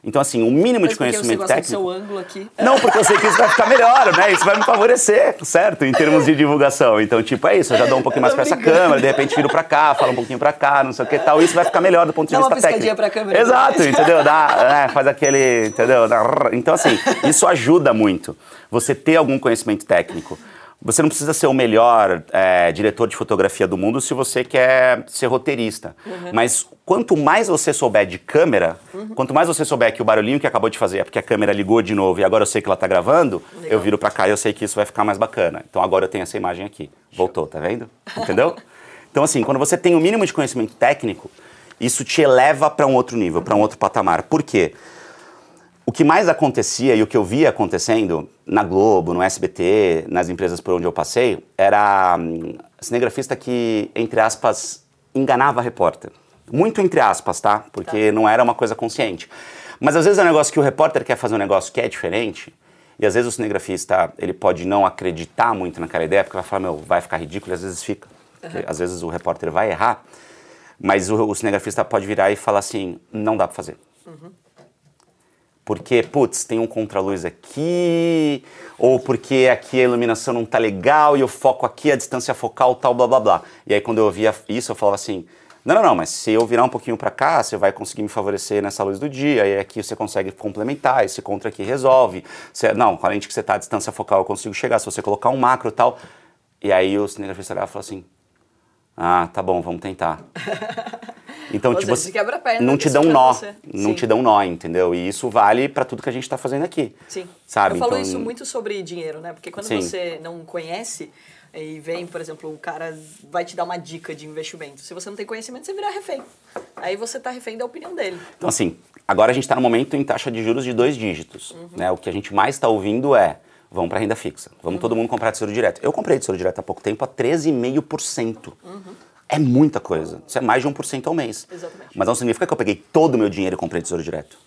Então, assim, o mínimo Mas de porque você conhecimento gosta do técnico. seu ângulo aqui. Não, porque eu sei que isso vai ficar melhor, né? Isso vai me favorecer, certo? Em termos de divulgação. Então, tipo, é isso, eu já dou um pouquinho mais pra essa câmera, de repente viro pra cá, falo um pouquinho pra cá, não sei o que tal. Isso vai ficar melhor do ponto de Dá uma vista piscadinha técnico. pra câmera Exato, entendeu? Dá, né, faz aquele, entendeu? Dá- Então, assim, isso ajuda muito. Você ter algum conhecimento técnico. Você não precisa ser o melhor é, diretor de fotografia do mundo se você quer ser roteirista. Uhum. Mas quanto mais você souber de câmera, uhum. quanto mais você souber que o barulhinho que acabou de fazer é porque a câmera ligou de novo e agora eu sei que ela está gravando, Legal. eu viro para cá e eu sei que isso vai ficar mais bacana. Então agora eu tenho essa imagem aqui. Voltou, tá vendo? Entendeu? então assim, quando você tem o um mínimo de conhecimento técnico, isso te eleva para um outro nível, para um outro patamar. Por quê? O que mais acontecia e o que eu via acontecendo na Globo, no SBT, nas empresas por onde eu passei, era um, cinegrafista que, entre aspas, enganava a repórter. Muito entre aspas, tá? Porque tá. não era uma coisa consciente. Mas às vezes é um negócio que o repórter quer fazer um negócio que é diferente, e às vezes o cinegrafista ele pode não acreditar muito naquela ideia, porque vai falar, meu, vai ficar ridículo, e às vezes fica. Uhum. Às vezes o repórter vai errar, mas o, o cinegrafista pode virar e falar assim, não dá para fazer. Uhum porque, putz, tem um contraluz aqui, ou porque aqui a iluminação não tá legal e eu foco aqui, a distância focal tal, blá blá blá. E aí quando eu ouvia isso, eu falava assim: não, não, não, mas se eu virar um pouquinho para cá, você vai conseguir me favorecer nessa luz do dia, e aqui você consegue complementar, esse contra aqui resolve. Você, não, com a lente que você tá, a distância focal eu consigo chegar, se você colocar um macro e tal. E aí o cinegrafista olhava falou assim: ah, tá bom, vamos tentar. Então, tipo, seja, quebra perna não te dão um nó, não Sim. te dão um nó, entendeu? E isso vale para tudo que a gente está fazendo aqui. Sim. Sabe? Eu falo então... isso muito sobre dinheiro, né? Porque quando Sim. você não conhece e vem, por exemplo, o cara vai te dar uma dica de investimento. Se você não tem conhecimento, você vira refém. Aí você está refém da opinião dele. Então, assim, agora a gente está no momento em taxa de juros de dois dígitos. Uhum. Né? O que a gente mais está ouvindo é vamos para renda fixa. Vamos uhum. todo mundo comprar tesouro direto. Eu comprei tesouro direto há pouco tempo a 13,5%. Uhum. É muita coisa. Isso é mais de 1% ao mês. Exatamente. Mas não significa que eu peguei todo o meu dinheiro e comprei tesouro direto.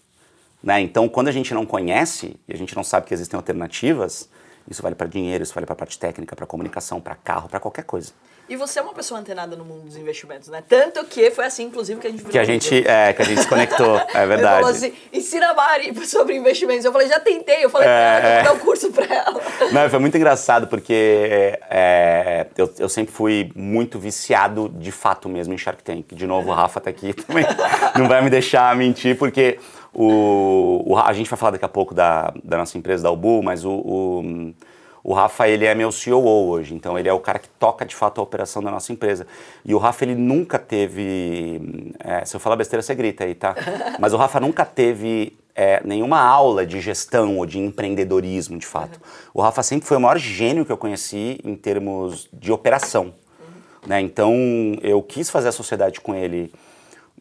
Né? Então, quando a gente não conhece e a gente não sabe que existem alternativas, isso vale para dinheiro, isso vale para parte técnica, para comunicação, para carro, para qualquer coisa. E você é uma pessoa antenada no mundo dos investimentos, né? Tanto que foi assim, inclusive, que a gente Que a gente, é, que a gente se conectou, é verdade. Ele falou assim, ensina a Mari sobre investimentos. Eu falei, já tentei. Eu falei, é, ah, dar um curso para ela. Não, foi muito engraçado, porque é, eu, eu sempre fui muito viciado, de fato mesmo, em Shark Tank. De novo, o Rafa tá aqui também, não vai me deixar mentir, porque o, o, a gente vai falar daqui a pouco da, da nossa empresa, da Ubu, mas o, o o Rafa, ele é meu CEO hoje, então ele é o cara que toca de fato a operação da nossa empresa. E o Rafa, ele nunca teve. É, se eu falar besteira, você grita aí, tá? Mas o Rafa nunca teve é, nenhuma aula de gestão ou de empreendedorismo, de fato. Uhum. O Rafa sempre foi o maior gênio que eu conheci em termos de operação. Uhum. Né? Então, eu quis fazer a sociedade com ele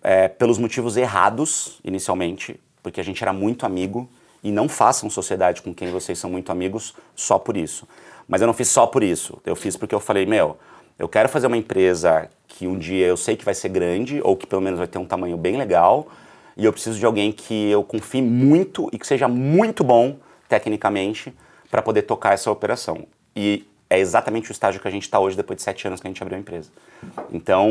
é, pelos motivos errados, inicialmente, porque a gente era muito amigo e não façam sociedade com quem vocês são muito amigos só por isso. Mas eu não fiz só por isso. Eu fiz porque eu falei, meu, eu quero fazer uma empresa que um dia eu sei que vai ser grande ou que pelo menos vai ter um tamanho bem legal e eu preciso de alguém que eu confie muito e que seja muito bom tecnicamente para poder tocar essa operação. E é exatamente o estágio que a gente está hoje depois de sete anos que a gente abriu a empresa. Então,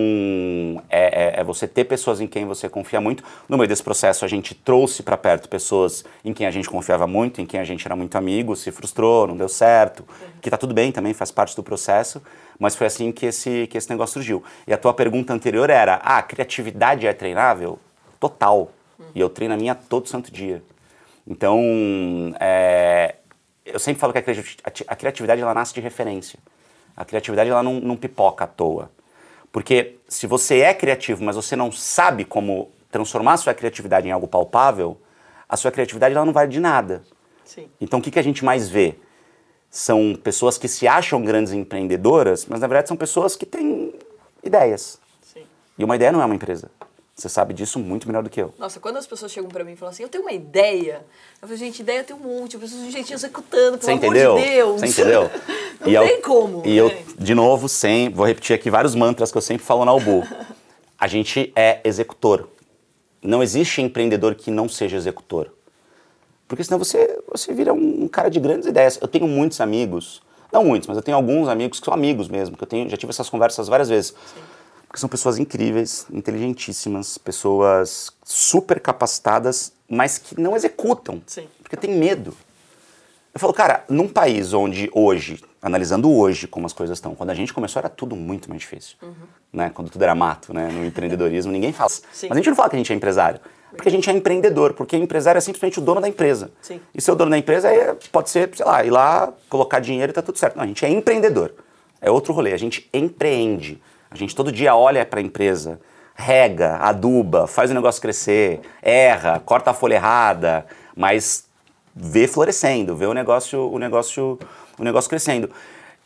é, é, é, você ter pessoas em quem você confia muito. No meio desse processo, a gente trouxe para perto pessoas em quem a gente confiava muito, em quem a gente era muito amigo, se frustrou, não deu certo, que está tudo bem também, faz parte do processo, mas foi assim que esse, que esse negócio surgiu. E a tua pergunta anterior era, ah, criatividade é treinável? Total. E eu treino a minha todo santo dia. Então, é, eu sempre falo que a criatividade ela nasce de referência. A criatividade ela não, não pipoca à toa. Porque se você é criativo, mas você não sabe como transformar a sua criatividade em algo palpável, a sua criatividade ela não vale de nada. Sim. Então o que, que a gente mais vê? São pessoas que se acham grandes empreendedoras, mas na verdade são pessoas que têm ideias. Sim. E uma ideia não é uma empresa. Você sabe disso muito melhor do que eu. Nossa, quando as pessoas chegam para mim e falam assim, eu tenho uma ideia. Eu falo, gente, ideia tem um monte, eu preciso de gente executando, pelo Você entendeu? amor de Deus. Você entendeu? Não e tem eu, como. E né? eu, de novo, sem, vou repetir aqui vários mantras que eu sempre falo na Ubu. A gente é executor. Não existe empreendedor que não seja executor. Porque senão você, você vira um, cara de grandes ideias. Eu tenho muitos amigos, não muitos, mas eu tenho alguns amigos que são amigos mesmo, que eu tenho, já tive essas conversas várias vezes. Sim porque são pessoas incríveis, inteligentíssimas, pessoas super capacitadas, mas que não executam, Sim. porque tem medo. Eu falo, cara, num país onde hoje, analisando hoje como as coisas estão, quando a gente começou era tudo muito mais difícil, uhum. né? Quando tudo era mato, né? No empreendedorismo ninguém fala. Sim. Mas a gente não fala que a gente é empresário. Porque a gente é empreendedor, porque empresário é simplesmente o dono da empresa. Sim. E ser o dono da empresa é, pode ser, sei lá, ir lá, colocar dinheiro e tá tudo certo. Não, a gente é empreendedor. É outro rolê, a gente empreende. A gente todo dia olha para a empresa, rega, aduba, faz o negócio crescer, erra, corta a folha errada, mas vê florescendo, vê o negócio, o negócio, o negócio crescendo.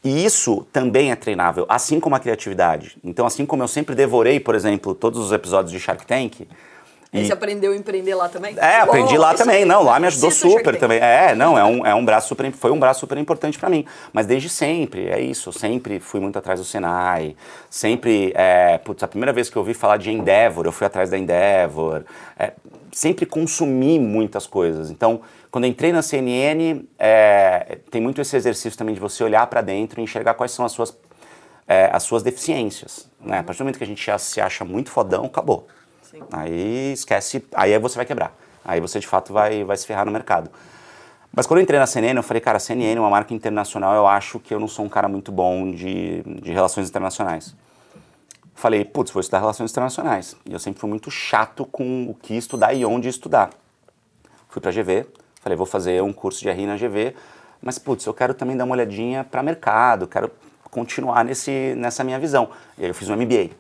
E isso também é treinável, assim como a criatividade. Então, assim como eu sempre devorei, por exemplo, todos os episódios de Shark Tank, e você aprendeu a empreender lá também? É, aprendi lá também. Não, lá me ajudou super também. É, não, é um, é um braço super, foi um braço super importante para mim. Mas desde sempre, é isso. Eu sempre fui muito atrás do Senai. Sempre, é, putz, a primeira vez que eu ouvi falar de Endeavor, eu fui atrás da Endeavor. É, sempre consumi muitas coisas. Então, quando entrei na CNN, é, tem muito esse exercício também de você olhar para dentro e enxergar quais são as suas, é, as suas deficiências. Né? A partir do momento que a gente se acha muito fodão, acabou. Sim. Aí esquece, aí você vai quebrar. Aí você de fato vai, vai se ferrar no mercado. Mas quando eu entrei na CNN, eu falei, cara, a CNN é uma marca internacional, eu acho que eu não sou um cara muito bom de, de relações internacionais. Falei, putz, vou estudar relações internacionais. E eu sempre fui muito chato com o que estudar e onde estudar. Fui pra GV, falei, vou fazer um curso de RI na GV, mas putz, eu quero também dar uma olhadinha para mercado, quero continuar nesse, nessa minha visão. E aí eu fiz um MBA.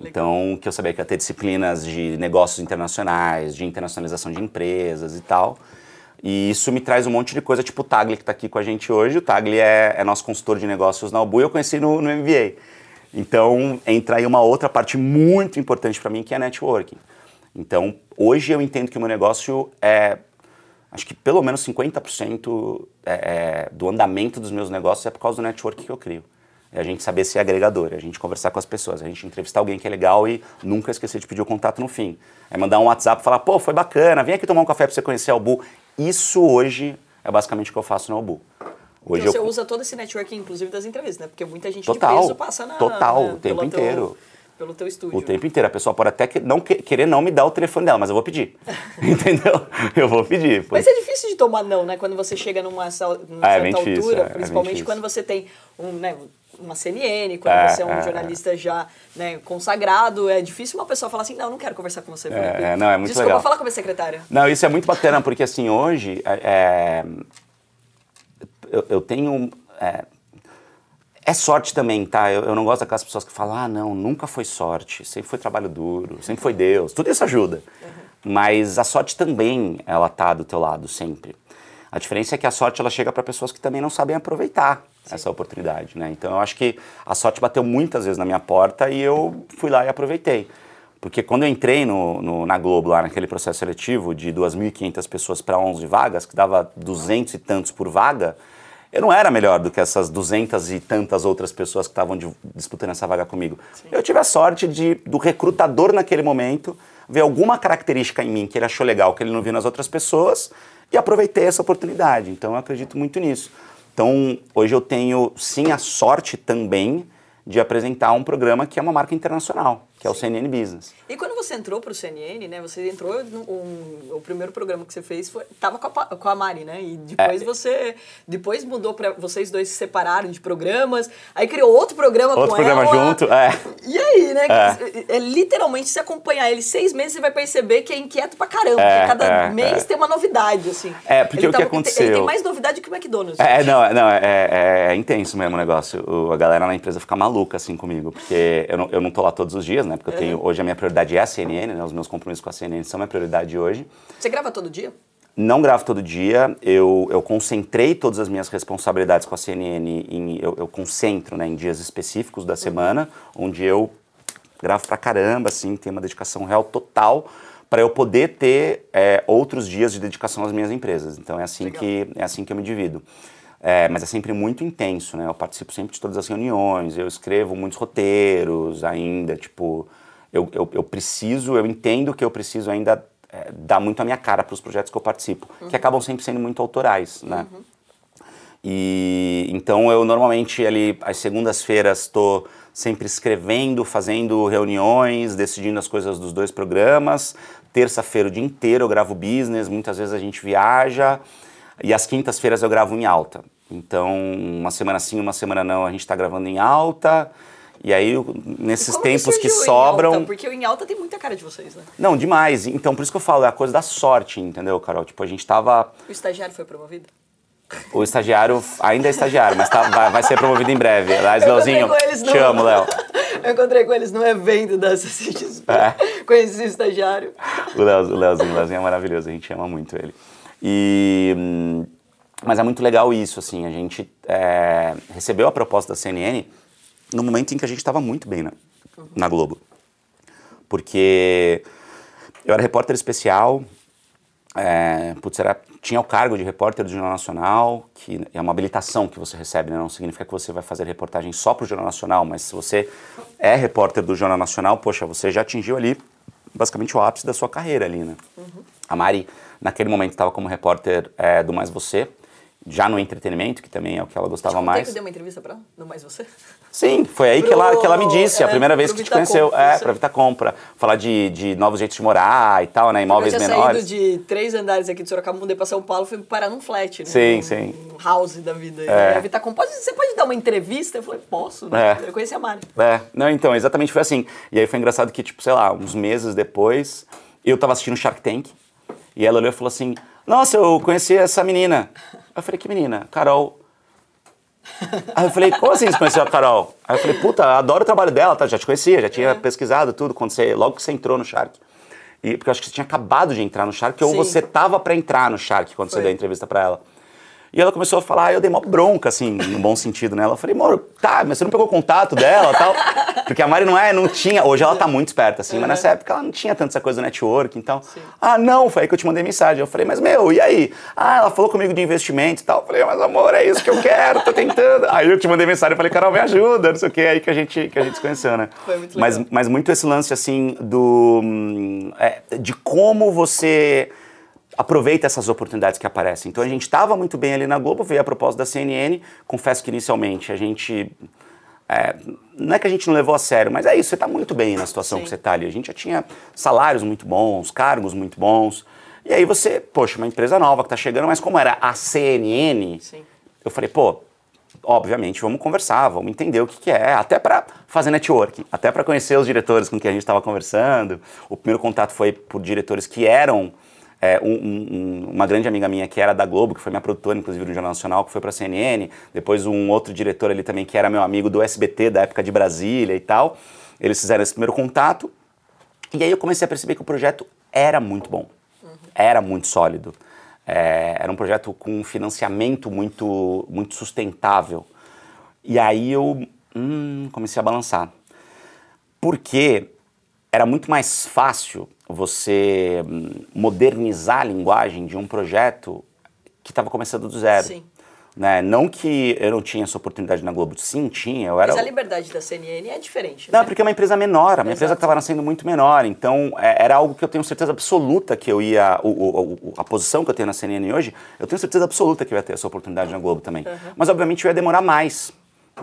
Então, que eu sabia que ia ter disciplinas de negócios internacionais, de internacionalização de empresas e tal. E isso me traz um monte de coisa, tipo o Tagli, que está aqui com a gente hoje. O Tagli é, é nosso consultor de negócios na UBU e eu conheci no, no MBA. Então, entra aí uma outra parte muito importante para mim, que é networking. Então, hoje eu entendo que o meu negócio é, acho que pelo menos 50% é, é, do andamento dos meus negócios é por causa do network que eu crio. É a gente saber ser agregador, é a gente conversar com as pessoas, é a gente entrevistar alguém que é legal e nunca esquecer de pedir o contato no fim. É mandar um WhatsApp e falar, pô, foi bacana, vem aqui tomar um café para você conhecer a Albu. Isso hoje é basicamente o que eu faço na Albu. Hoje Então você eu... usa todo esse networking, inclusive das entrevistas, né? Porque muita gente Total, de peso passa na. total, né, o tempo pelo teu- inteiro. pelo teu estúdio. O tempo inteiro. A pessoa pode até que- não que- querer não me dar o telefone dela, mas eu vou pedir. Entendeu? Eu vou pedir. Mas é difícil de tomar não, né? Quando você chega numa, numa É, certa difícil, altura, é, é principalmente difícil. quando você tem um, né, uma CNN, quando É, você é um é, jornalista já né, consagrado, é difícil uma pessoa falar assim, não, não quero conversar com você. Felipe. é, não, é muito Desculpa, legal. fala com a minha secretária. Não, isso é muito bacana, porque assim, hoje é, eu, eu tenho. É, é sorte também, tá? Eu, eu não gosto daquelas pessoas que falam, ah, não, nunca foi sorte, sempre foi trabalho duro, sempre foi Deus, tudo isso ajuda. Mas a sorte também, ela tá do teu lado, sempre. A diferença é que a sorte, ela chega para pessoas que também não sabem aproveitar essa oportunidade, né? Então, eu acho que a sorte bateu muitas vezes na minha porta e eu fui lá e aproveitei. Porque quando eu entrei no, no- na Globo, lá naquele processo seletivo de 2.500 pessoas para 11 vagas, que dava 200 e tantos por vaga, eu não era melhor do que essas 200 e tantas outras pessoas que estavam disputando essa vaga comigo. Eu tive a sorte de, do recrutador naquele momento ver alguma característica em mim que ele achou legal, que ele não viu nas outras pessoas, e aproveitei essa oportunidade. Então eu acredito muito nisso. Então hoje eu tenho sim a sorte também de apresentar um programa que é uma marca internacional, que é o CNN Business. E quando você entrou pro CNN, né? Você entrou no um- o primeiro programa que você fez foi tava com a, com a Mari, né? E depois É. você depois mudou para vocês dois se separaram de programas, aí criou outro programa Outro com programa ela. junto, é. E aí, né? É. literalmente se acompanhar ele seis meses você vai perceber que é inquieto pra caramba. É, porque cada é, mês é. tem uma novidade, assim. É, porque Ele o que Ele aconteceu- tem mais novidade que o McDonald's. É, não, não é, é- é intenso mesmo o negócio. O- a galera na empresa fica maluca assim comigo, porque eu não, eu não tô lá todos os dias, né? Porque eu tenho, hoje a minha prioridade é a CNN, né? Os meus compromissos com a CNN são minha prioridade hoje. Você grava todo dia? Não gravo todo dia, eu, eu concentrei todas as minhas responsabilidades com a CNN, em, eu, eu concentro né, em dias específicos da semana, onde eu gravo pra caramba, assim, tenho uma dedicação real total para eu poder ter é, outros dias de dedicação às minhas empresas. Então é assim, Legal. que, é assim que eu me divido. É, mas é sempre muito intenso, né? Eu participo sempre de todas as reuniões, eu escrevo muitos roteiros ainda, tipo, eu, eu, eu preciso, eu entendo que eu preciso ainda é, dar muito a minha cara para os projetos que eu participo, que acabam sempre sendo muito autorais, né? E então eu normalmente ali às segundas-feiras estou sempre escrevendo, fazendo reuniões, decidindo as coisas dos dois programas. Terça-feira o dia inteiro eu gravo business, muitas vezes a gente viaja e às quintas-feiras eu gravo em alta. Então uma semana sim, uma semana não, a gente está gravando em alta. E aí, nesses Como tempos que, em sobram. Alta? Porque o em alta tem muita cara de vocês, né? Não, demais. Então, por isso que eu falo, é a coisa da sorte, entendeu, Carol? Tipo, a gente tava. O estagiário foi promovido? O estagiário ainda é estagiário, mas tá- vai, vai ser promovido em breve. Aliás, Eu Leozinho, encontrei com eles no- te amo, Léo. Eu encontrei com eles no evento da CCXP. É? Conheci o estagiário. O, Leo, o Leozinho, o Leozinho é maravilhoso, a gente ama muito ele. E, hum, mas é muito legal isso, assim, a gente é, recebeu a proposta da CNN no momento em que a gente estava muito bem na, na Globo. Porque eu era repórter especial, é, putz, era, tinha o cargo de repórter do Jornal Nacional, que é uma habilitação que você recebe, né? não significa que você vai fazer reportagem só para o Jornal Nacional, mas se você é repórter do Jornal Nacional, poxa, você já atingiu ali basicamente o ápice da sua carreira ali, né? A Mari, naquele momento, estava como repórter é, do Mais Você, já no entretenimento, que também é o que ela gostava que mais. eu dei uma entrevista pra ela, não mais você. Sim, foi aí que, Pro- ela, que ela me disse, a é, primeira vez que te conheceu. É, isso. pra Vitacom, pra falar de, de novos jeitos de morar e tal, né? Imóveis eu menores. saído de três andares aqui de Sorocaba, mudei pra São Paulo, fui parar num flat, né? Sim, Num- sim. num house da vida. É. A Vitacom, pode, você pode dar uma entrevista? Eu falei, posso. né? É. Eu conheci a Mari. É, não, então, exatamente foi assim. E aí foi engraçado que, tipo, sei lá, uns meses depois, eu tava assistindo Shark Tank, e ela olhou e falou assim, nossa, eu conheci essa menina. Eu falei, que menina? Carol. Aí eu falei, como assim você conheceu a Carol? Aí eu falei, puta, adoro o trabalho dela, tá? já te conhecia, já tinha pesquisado tudo, quando você, logo que você entrou no Shark. E, porque eu acho que você tinha acabado de entrar no Shark, ou Sim. você tava pra entrar no Shark quando você Foi. deu a entrevista pra ela. E ela começou a falar, aí eu dei mó bronca, assim, no bom sentido, né? Ela falei, amor, tá, mas você não pegou o contato dela e tal? Porque a Mari não é, não tinha, hoje ela tá muito esperta, assim, mas nessa época ela não tinha tanta essa coisa do network, então. Ah, não, foi aí que eu te mandei mensagem. Eu falei, mas meu, e aí? Ah, ela falou comigo de investimento e tal. Eu falei, mas amor, é isso que eu quero, tô tentando. Aí eu te mandei mensagem, eu falei, Carol, me ajuda, não sei o que, aí que a gente, que a gente se conheceu, né? Foi muito mas, legal. mas muito esse lance, assim, do. hum, é, de como você aproveita essas oportunidades que aparecem. Então a gente estava muito bem ali na Globo, veio a proposta da CNN. Confesso que inicialmente a gente. é, não é que a gente não levou a sério, mas é isso, você está muito bem na situação Sim. que você está ali. A gente já tinha salários muito bons, cargos muito bons. E aí você, poxa, uma empresa nova que está chegando, mas como era a CNN, Sim. eu falei, pô, obviamente, vamos conversar, vamos entender o que, que é, até para fazer networking, até para conhecer os diretores com quem a gente estava conversando. O primeiro contato foi por diretores que eram é, um- um- um- uma grande amiga minha que era da Globo, que foi minha produtora, inclusive, no Jornal Nacional, que foi para a CNN. Depois um outro diretor ali também que era meu amigo do SBT, da época de Brasília e tal. Eles fizeram esse primeiro contato. E aí eu comecei a perceber que o projeto era muito bom, era muito sólido. É, era um projeto com um financiamento muito, muito sustentável. E aí eu hum, comecei a balançar. Porque era muito mais fácil você hum, modernizar a linguagem de um projeto que estava começando do zero. Sim. Né? Não que eu não tinha essa oportunidade na Globo, sim, tinha. Eu era Mas a liberdade da CNN é diferente. não, né? porque é uma empresa menor, a minha empresa Exato. estava nascendo muito menor, então é, era algo que eu tenho certeza absoluta que eu ia, o- o- o- a posição que eu tenho na CNN hoje, eu tenho certeza absoluta que eu ia ter essa oportunidade na Globo também. Mas obviamente eu ia demorar mais,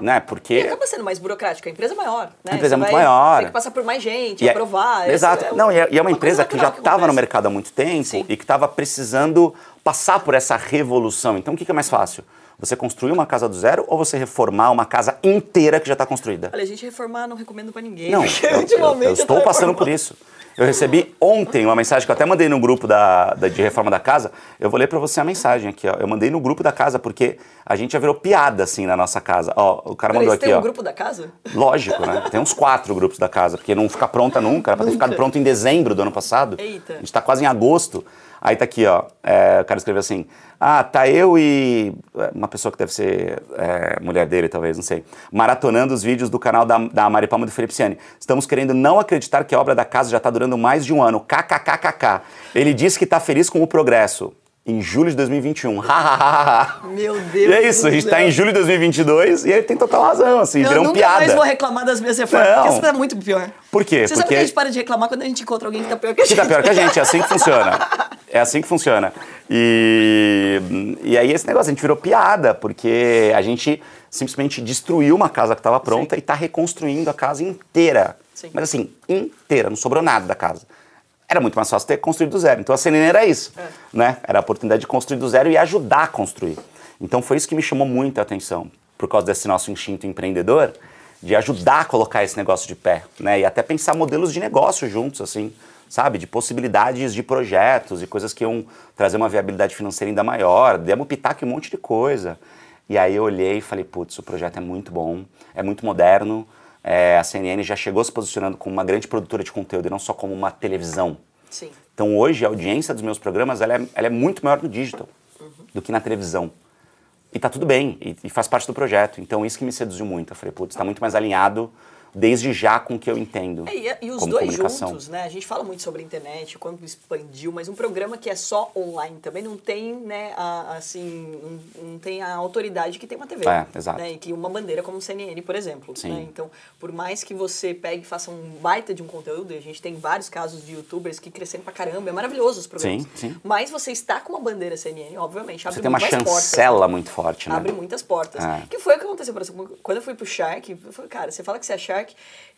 né, E porque... acaba sendo mais burocrático, a empresa é maior, né? A empresa é Você muito vai maior. Tem que passar por mais gente, E é- aprovar. essa Exato. é Não, e é, e é uma, coisa empresa que já estava no mercado há muito tempo Sim. e que estava precisando passar por essa revolução. Então, o que, que é mais fácil? Você construir uma casa do zero ou você reformar uma casa inteira que já está construída? Olha, a gente reformar não recomendo pra ninguém. Não, eu, eu- eu estou passando por isso. Eu recebi ontem uma mensagem que eu até mandei no grupo da, da- de reforma da casa. Eu vou ler para você a mensagem aqui, ó. Eu mandei no grupo da casa porque a gente já virou piada assim na nossa casa. Ó, o cara mandou você aqui, tem um ó. grupo da casa? Lógico, né? Tem uns quatro grupos da casa, porque não fica pronta nunca. Era pra ter ficado pronto em dezembro do ano passado. Eita. A gente tá quase em agosto. Aí tá aqui, ó. é, o cara escreveu assim: Ah, tá eu e. é, Uma pessoa que deve ser é, mulher dele, talvez, não sei. Maratonando os vídeos do canal da, da Mari Palma do Felipe Ciani. Estamos querendo não acreditar que a obra da casa já tá durando mais de um ano. KKKKK. Ele disse que tá feliz com o progresso. Em julho de 2021. Hahaha. Meu Deus. E é isso, a gente tá em julho de 2022 e ele tem total razão, assim, Eu virou um nunca piada. mais vou reclamar das minhas reformas, Não. porque isso é muito pior. Por quê? Você sabe Porque- que a gente para de reclamar quando a gente encontra alguém que tá pior que a Que gente. tá pior que a gente, é assim que funciona. É assim que funciona. E, e aí esse negócio, a gente virou piada, porque a gente simplesmente destruiu uma casa que estava pronta Sim. e está reconstruindo a casa inteira. Sim. Mas assim, inteira, não sobrou nada da casa. Era muito mais fácil ter construído do zero. Então a CNN era isso, É. né? Era a oportunidade de construir do zero e ajudar a construir. Então foi isso que me chamou muita atenção, por causa desse nosso instinto empreendedor, de ajudar a colocar esse negócio de pé, né? E até pensar modelos de negócio juntos, assim, sabe? De possibilidades de projetos e coisas que iam trazer uma viabilidade financeira ainda maior. Demos pitaco um monte de coisa. E aí eu olhei e falei, putz, o projeto é muito bom, é muito moderno. É, a CNN já chegou se posicionando como uma grande produtora de conteúdo e não só como uma televisão. Sim. Então hoje a audiência dos meus programas ela é, ela é muito maior no digital uhum. do que na televisão. E tá tudo bem, e, e, faz parte do projeto. Então isso que me seduziu muito. Eu falei, putz, está muito mais alinhado desde já com o que eu entendo. É, e, e, os dois juntos, né? A gente fala muito sobre a internet, quando expandiu, mas um programa que é só online também não tem, né, a, assim, não, tem a autoridade que tem uma TV. É, exato. Né? E que uma bandeira como o CNN, por exemplo. Sim. Né? Então, por mais que você pegue e faça um baita de um conteúdo, e a gente tem vários casos de youtubers que cresceram pra caramba, é maravilhoso os programas. Sim, sim. Mas você está com uma bandeira CNN, obviamente, abre você tem uma chancela portas, né? muito forte, né? Abre muitas portas. É. Que foi o que aconteceu, por exemplo, quando eu fui pro Shark, eu falei, cara, você fala que você é Shark,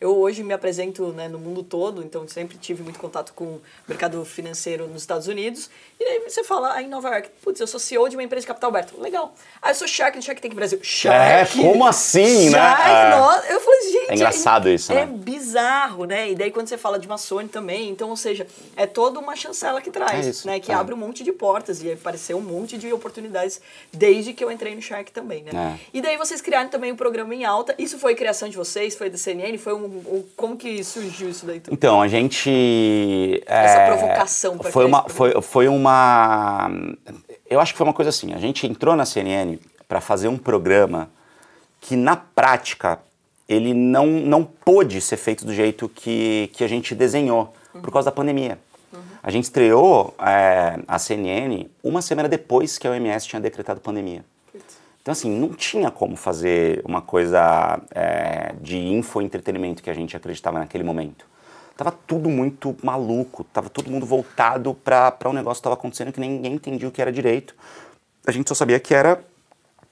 eu hoje me apresento né, no mundo todo, então sempre tive muito contato com o mercado financeiro nos Estados Unidos. E aí você fala aí em Nova York, putz, eu sou CEO de uma empresa de capital aberto. Legal. Ah, eu sou Shark no Shark Tank Brasil. Shark! É, como assim, Shark, né? Nossa. Eu falei, gente... É engraçado é, isso, né? É bizarro, né? E daí quando você fala de uma Sony também, então, ou seja, é toda uma chancela que traz, é isso, né? Que é. abre um monte de portas e apareceu um monte de oportunidades desde que eu entrei no Shark também, né? É. E daí vocês criaram também o um programa em alta. Isso foi criação de vocês? Foi da CNN? Foi um, um como que surgiu isso daí tudo? Então, a gente. Essa é, provocação para foi uma foi, foi uma. Eu acho que foi uma coisa assim. A gente entrou na CNN para fazer um programa que, na prática, ele não, não pôde ser feito do jeito que, que a gente desenhou, uhum. por causa da pandemia. Uhum. A gente estreou é, a CNN uma semana depois que a OMS tinha decretado pandemia. Então, assim, não tinha como fazer uma coisa é, de infoentretenimento que a gente acreditava naquele momento. Tava tudo muito maluco, tava todo mundo voltado para um negócio que estava acontecendo que ninguém entendia o que era direito. A gente só sabia que era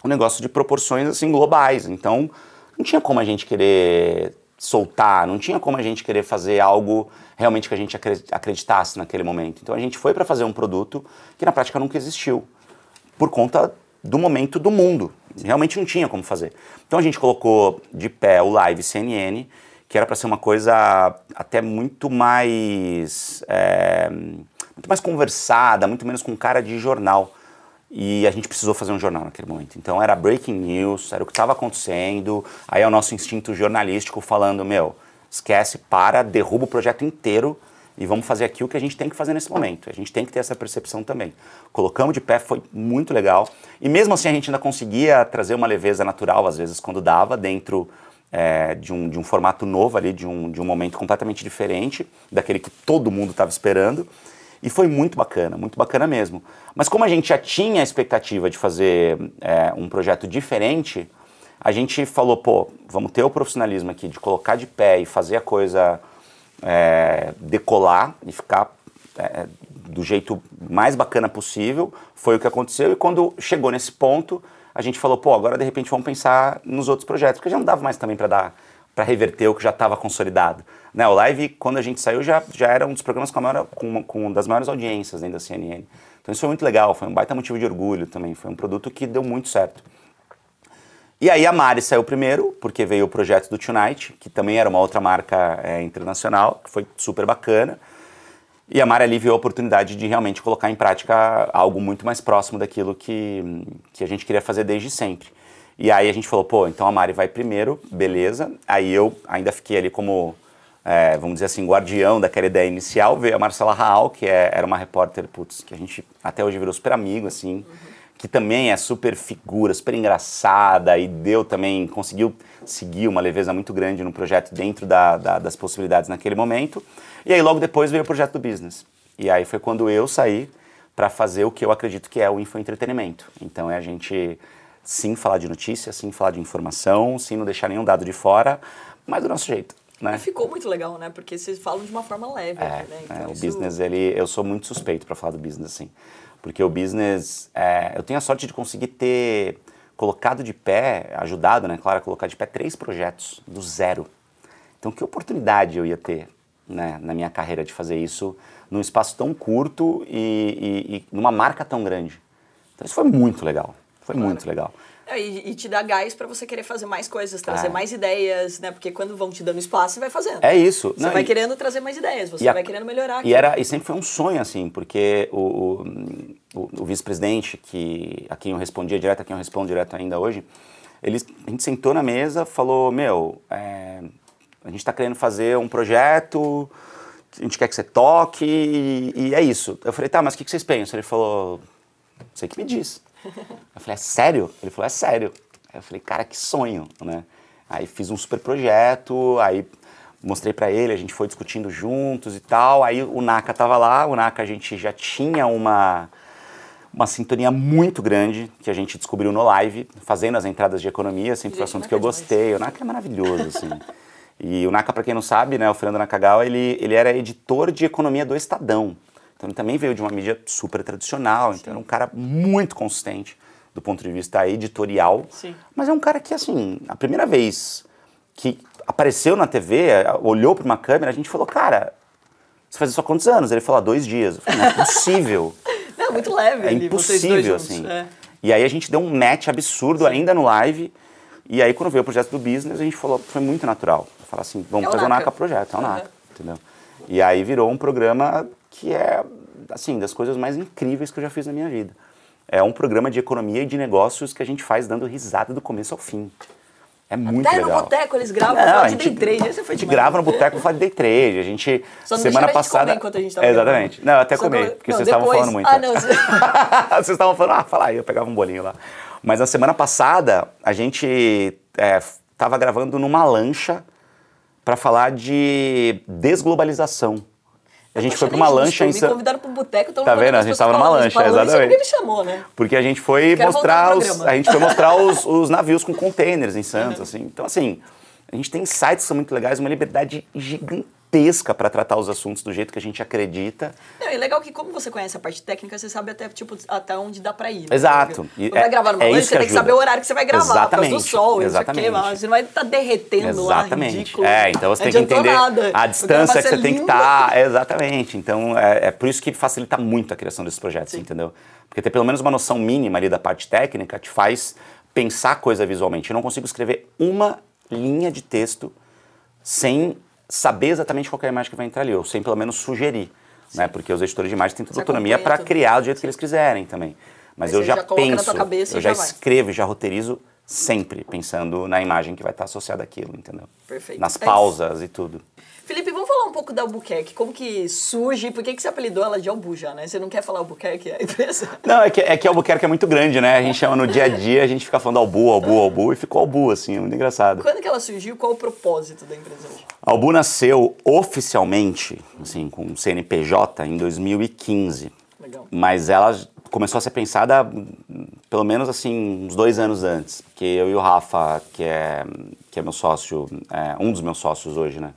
um negócio de proporções, assim, globais. Então, não tinha como a gente querer soltar, não tinha como a gente querer fazer algo realmente que a gente acreditasse naquele momento. Então, a gente foi para fazer um produto que na prática nunca existiu, por conta do momento do mundo. Realmente não tinha como fazer. Então a gente colocou de pé o Live CNN, que era para ser uma coisa até muito mais é, muito mais conversada, muito menos com cara de jornal. E a gente precisou fazer um jornal naquele momento. Então era breaking news, era o que estava acontecendo. Aí é o nosso instinto jornalístico falando: meu, esquece, para, derruba o projeto inteiro e vamos fazer aqui o que a gente tem que fazer nesse momento. A gente tem que ter essa percepção também. Colocamos de pé, foi muito legal. E mesmo assim a gente ainda conseguia trazer uma leveza natural, às vezes, quando dava, dentro é, de, um, de um formato novo ali, de um, de um momento completamente diferente daquele que todo mundo estava esperando. E foi muito bacana, muito bacana mesmo. Mas como a gente já tinha a expectativa de fazer é, um projeto diferente, a gente falou, pô, vamos ter o profissionalismo aqui de colocar de pé e fazer a coisa é, decolar e ficar é, do jeito mais bacana possível. Foi o que aconteceu. E quando chegou nesse ponto, a gente falou, pô, agora de repente vamos pensar nos outros projetos, porque já não dava mais também para dar para reverter o que já estava consolidado. Né, o Live, quando a gente saiu, já, já era um dos programas com, maior, com, com das maiores audiências dentro da CNN. Então isso foi muito legal, foi um baita motivo de orgulho também, foi um produto que deu muito certo. E aí a Mari saiu primeiro, porque veio o projeto do Tonight, que também era uma outra marca é, internacional, que foi super bacana. E a Mari ali viu a oportunidade de realmente colocar em prática algo muito mais próximo daquilo que, que a gente queria fazer desde sempre. E aí a gente falou, pô, então a Mari vai primeiro, beleza. Aí eu ainda fiquei ali como, é, vamos dizer assim, guardião daquela ideia inicial. Veio a Marcela Raal, que é, era uma repórter, putz, que a gente até hoje virou super amigo, assim. Uhum que também é super figura, super engraçada e deu também, conseguiu seguir uma leveza muito grande no projeto dentro da, da, das possibilidades naquele momento. E aí logo depois veio o projeto do business. E aí foi quando eu saí para fazer o que eu acredito que é o infoentretenimento. Então é a gente sim falar de notícia, sim falar de informação, sim não deixar nenhum dado de fora, mas do nosso jeito. Né? Ficou muito legal, né? Porque vocês falam de uma forma leve. É, né? então, é, o business, ele, eu sou muito suspeito para falar do business, assim. Porque o business, é, eu tenho a sorte de conseguir ter colocado de pé, ajudado, né, claro, a colocar de pé três projetos do zero. Então, que oportunidade eu ia ter né, na minha carreira de fazer isso num espaço tão curto e, e, e numa marca tão grande. Então, isso foi muito legal. Foi claro. muito legal. E, e te dá gás pra você querer fazer mais coisas, trazer É. mais ideias, né? Porque quando vão te dando espaço, você vai fazendo. É isso. Você Não, vai e- querendo trazer mais ideias, você a- vai querendo melhorar. E, era, e sempre foi um sonho, assim, porque o, o, o- o vice-presidente, que, a quem eu respondia direto, a quem eu respondo direto ainda hoje, ele, a gente sentou na mesa, falou, meu, é, a gente está querendo fazer um projeto, a gente quer que você toque, e, e é isso. Eu falei, tá, mas o que, que vocês pensam? Ele falou, você que me diz. Eu falei, é sério? Ele falou, é sério. Aí eu falei, cara, que sonho, né? Aí fiz um super projeto, aí mostrei pra ele, a gente foi discutindo juntos e tal. Aí o Naka tava lá, o Naka a gente já tinha uma uma sintonia muito grande que a gente descobriu no live, fazendo as entradas de economia, sempre foi um assunto que eu é gostei. O Naka é maravilhoso, assim. E o Naka, para quem não sabe, né, o Fernando Nakagawa, ele, ele era editor de economia do Estadão. Então ele também veio de uma mídia super tradicional, então era um cara muito consistente do ponto de vista editorial. Sim. Mas é um cara que, assim, a primeira vez que apareceu na TV, olhou para uma câmera, a gente falou, cara, você faz isso há quantos anos? Ele falou, há dois dias. Eu falei, não é possível. Não, muito leve É ali, dois impossível, assim. É. E aí a gente deu um match absurdo ainda no live. E aí quando veio o projeto do business, a gente falou, foi muito natural. Falar assim, vamos É fazer o. Naka Projeto, é o Uhum. Naka, entendeu? E aí virou um programa que é, assim, das coisas mais incríveis que eu já fiz na minha vida. É um programa de economia e de negócios que a gente faz dando risada do começo ao fim. É muito Até legal. no boteco eles gravam, Não, de day trade, foi a gente grava no boteco e de day trade. A gente, Só não semana passada... comer enquanto a gente tava Exatamente. gravando. Não, eu até Só comi, que- porque não, vocês estavam depois- falando muito. Ah, não, você- Vocês estavam falando, ah, fala aí, eu pegava um bolinho lá. Mas na semana passada, a gente é, tava gravando numa lancha para falar de desglobalização. A gente Poxa, foi nem uma lancha em Me São... convidaram pro boteco, então Tá vendo? A gente tava numa lancha, exatamente. Ninguém me chamou, né? Porque a gente foi Quero mostrar os, a gente foi mostrar os, os navios com containers em Santos, assim. Então assim, a gente tem sites que são muito legais, uma liberdade gigantesca para tratar os assuntos do jeito que a gente acredita. Não, e legal que como você conhece a parte técnica, você sabe até, tipo, até onde dá pra ir. né? Exato. E vai é- gravar numa é isso você que tem que ajuda. saber o horário que você vai gravar, por causa do Exatamente, sol, isso aqui, exatamente. mas você não vai estar derretendo lá, Exatamente. ridículo. É, então você tem que entender nada. a distância que você tem que lindo. estar. Exatamente. Então é, é por isso que facilita muito a criação desses projetos, entendeu? Porque ter pelo menos uma noção mínima ali da parte técnica te faz pensar a coisa visualmente. Eu não consigo escrever uma linha de texto sem saber exatamente qual é a imagem que vai entrar ali, ou sem pelo menos sugerir. Né? Porque os editores de imagem têm toda autonomia para criar do jeito que eles quiserem também. Mas Aí eu já, já penso, eu já já escrevo e já roteirizo sempre pensando na imagem que vai estar associada àquilo, entendeu? Perfeito. Nas É pausas e tudo. Felipe, vamos falar um pouco da Albuquerque. Como que surge? Por que, que você apelidou ela de Albu já, né? Você não quer falar Albuquerque, a empresa? Não, é que, é que Albuquerque é muito grande, né? A gente chama no dia a dia, a gente fica falando Albu, Albu, Albu, e ficou Albu, assim, é muito engraçado. Quando que ela surgiu? Qual o propósito da empresa hoje? A Albu nasceu oficialmente, assim, com CNPJ em 2015. Legal. Mas ela começou a ser pensada pelo menos assim uns dois anos antes, porque eu e o Rafa, que é que é meu sócio, é, um dos meus sócios hoje, né?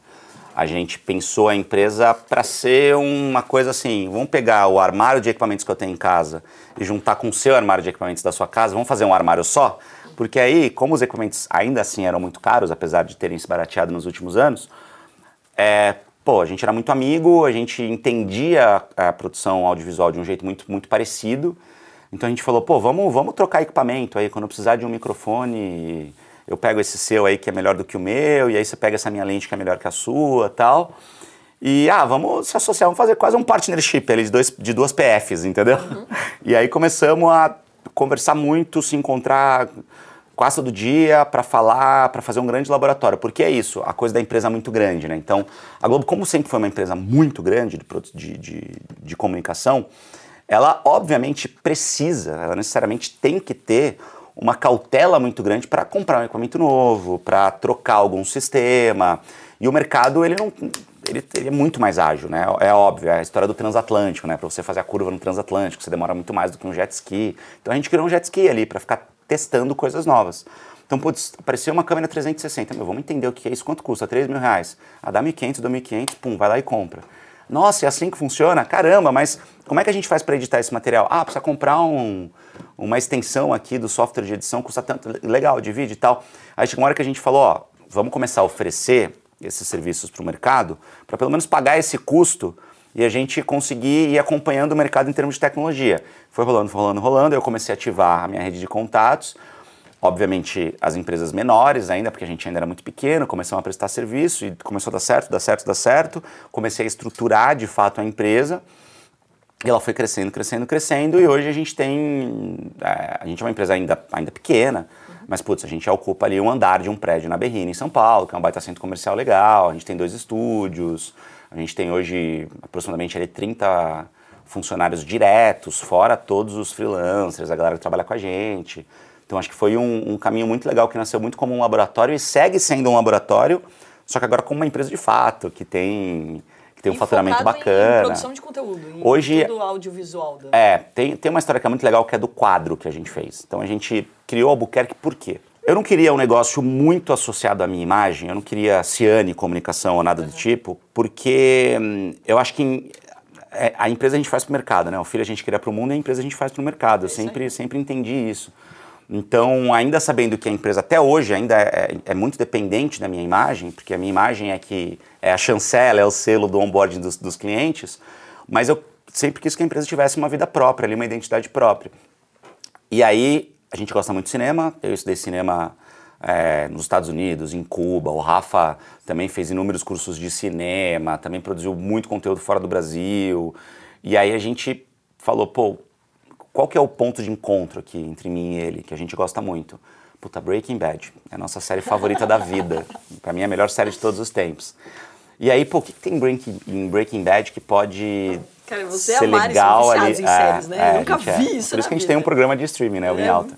A gente pensou a empresa para ser uma coisa assim, vamos pegar o armário de equipamentos que eu tenho em casa e juntar com o seu armário de equipamentos da sua casa, vamos fazer um armário só? Porque aí, como os equipamentos ainda assim eram muito caros, apesar de terem se barateado nos últimos anos, é, pô, a gente era muito amigo, a gente entendia a, a produção audiovisual de um jeito muito, muito parecido. Então a gente falou, pô, vamos, vamos trocar equipamento aí, quando precisar de um microfone, eu pego esse seu aí que é melhor do que o meu, e aí você pega essa minha lente que é melhor que a sua tal. E, ah, vamos se associar, vamos fazer quase um partnership ali de, dois, de duas PFs, entendeu? E aí começamos a conversar muito, se encontrar quase todo dia para falar, para fazer um grande laboratório. Porque é isso, a coisa da empresa é muito grande, né? Então, a Globo, como sempre foi uma empresa muito grande de, de, de comunicação, ela obviamente precisa, ela necessariamente tem que ter uma cautela muito grande para comprar um equipamento novo, para trocar algum sistema. E o mercado, ele não. Ele, ele é muito mais ágil, né? É óbvio, é a história do transatlântico, né? Para você fazer a curva no transatlântico, você demora muito mais do que um jet ski. Então a gente criou um jet ski ali para ficar testando coisas novas. Então, putz, apareceu uma câmera 360, meu, vamos entender o que é isso, quanto custa? 3 mil reais. Ah, dá 1.500, dá 1.500, pum, vai lá e compra. Nossa, é assim que funciona? Caramba, mas como é que a gente faz para editar esse material? Ah, precisa comprar um, uma extensão aqui do software de edição, custa tanto, legal, divide e tal. Aí chegou uma hora que a gente falou, ó, vamos começar a oferecer esses serviços para o mercado, para pelo menos pagar esse custo e a gente conseguir ir acompanhando o mercado em termos de tecnologia. Foi rolando, rolando, rolando, eu comecei a ativar a minha rede de contatos, obviamente, as empresas menores ainda, porque a gente ainda era muito pequeno, começamos a prestar serviço e começou a dar certo, dar certo, dar certo. Comecei a estruturar de fato a empresa. E ela foi crescendo, crescendo, crescendo, e hoje a gente tem. É, a gente é uma empresa ainda, ainda pequena, mas putz, a gente ocupa ali um andar de um prédio na Berrina, em São Paulo, que é um baita centro comercial legal. A gente tem dois estúdios, a gente tem hoje aproximadamente ali 30 funcionários diretos, fora todos os freelancers, a galera que trabalha com a gente. Então acho que foi um, um, caminho muito legal que nasceu muito como um laboratório e segue sendo um laboratório, só que agora como uma empresa de fato, que tem, que tem um faturamento bacana. Em produção de conteúdo, em Hoje, tudo audiovisual. Da... É, tem, tem uma história que é muito legal que é do quadro que a gente fez. Então a gente criou o Albuquerque por quê? Eu não queria um negócio muito associado à minha imagem, eu não queria Ciane comunicação ou nada uhum. do tipo, porque hum, eu acho que é, a empresa a gente faz para o mercado, né? O filho a gente cria para o mundo e a empresa a gente faz para o mercado. Eu sempre, sempre entendi isso. Então, ainda sabendo que a empresa até hoje ainda é, é, muito dependente da minha imagem, porque a minha imagem é que é a chancela, é o selo do onboarding dos, dos clientes, mas eu sempre quis que a empresa tivesse uma vida própria, ali, uma identidade própria. E aí, a gente gosta muito de cinema, eu estudei cinema é, nos Estados Unidos, em Cuba, o Rafa também fez inúmeros cursos de cinema, também produziu muito conteúdo fora do Brasil, e aí a gente falou, pô, qual que é o ponto de encontro aqui entre mim e ele, que a gente gosta muito? Puta, Breaking Bad. É a nossa série favorita da vida. Pra mim é a melhor série de todos os tempos. E aí, pô, o que, que tem Breaking, em Breaking Bad que pode Cara, você ser é legal ali? Em é, séries, né? É, Eu nunca vi é. isso Por isso que a gente vida. tem um programa de streaming, né? O Em é. Alta.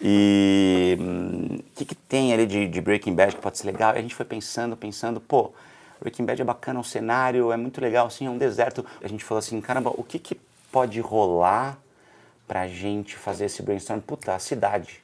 E o hum, que, que tem ali de, de Breaking Bad que pode ser legal? E a gente foi pensando, pensando, pô, Breaking Bad é bacana, o cenário é muito legal, assim, é um deserto. A gente falou assim, caramba, o que, que pode rolar pra gente fazer esse brainstorm. Puta, a cidade.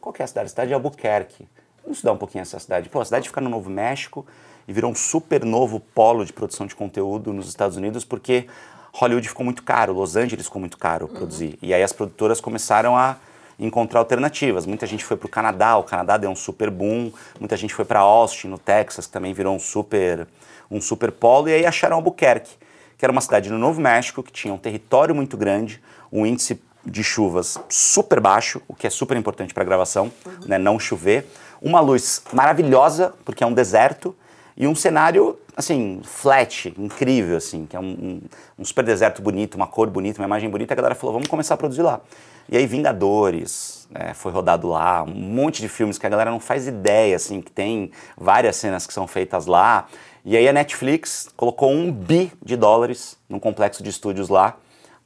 Qual que é a cidade? A cidade é Albuquerque. Vamos estudar um pouquinho essa cidade. Pô, a cidade fica no Novo México e virou um super novo polo de produção de conteúdo nos Estados Unidos porque Hollywood ficou muito caro, Los Angeles ficou muito caro uhum. produzir. E aí as produtoras começaram a encontrar alternativas. Muita gente foi para o Canadá, o Canadá deu um super boom. Muita gente foi para Austin, no Texas, que também virou um super, um super polo. E aí acharam Albuquerque, que era uma cidade no Novo México, que tinha um território muito grande, um índice de chuvas super baixo, o que é super importante para gravação, uhum. né, não chover. Uma luz maravilhosa, porque é um deserto, e um cenário, assim, flat, incrível, assim, que é um, um, um, super deserto bonito, uma cor bonita, uma imagem bonita. A galera falou, vamos começar a produzir lá. E aí Vingadores né, foi rodado lá, um monte de filmes que a galera não faz ideia, assim, que tem várias cenas que são feitas lá. E aí a Netflix colocou um bi de dólares num complexo de estúdios lá,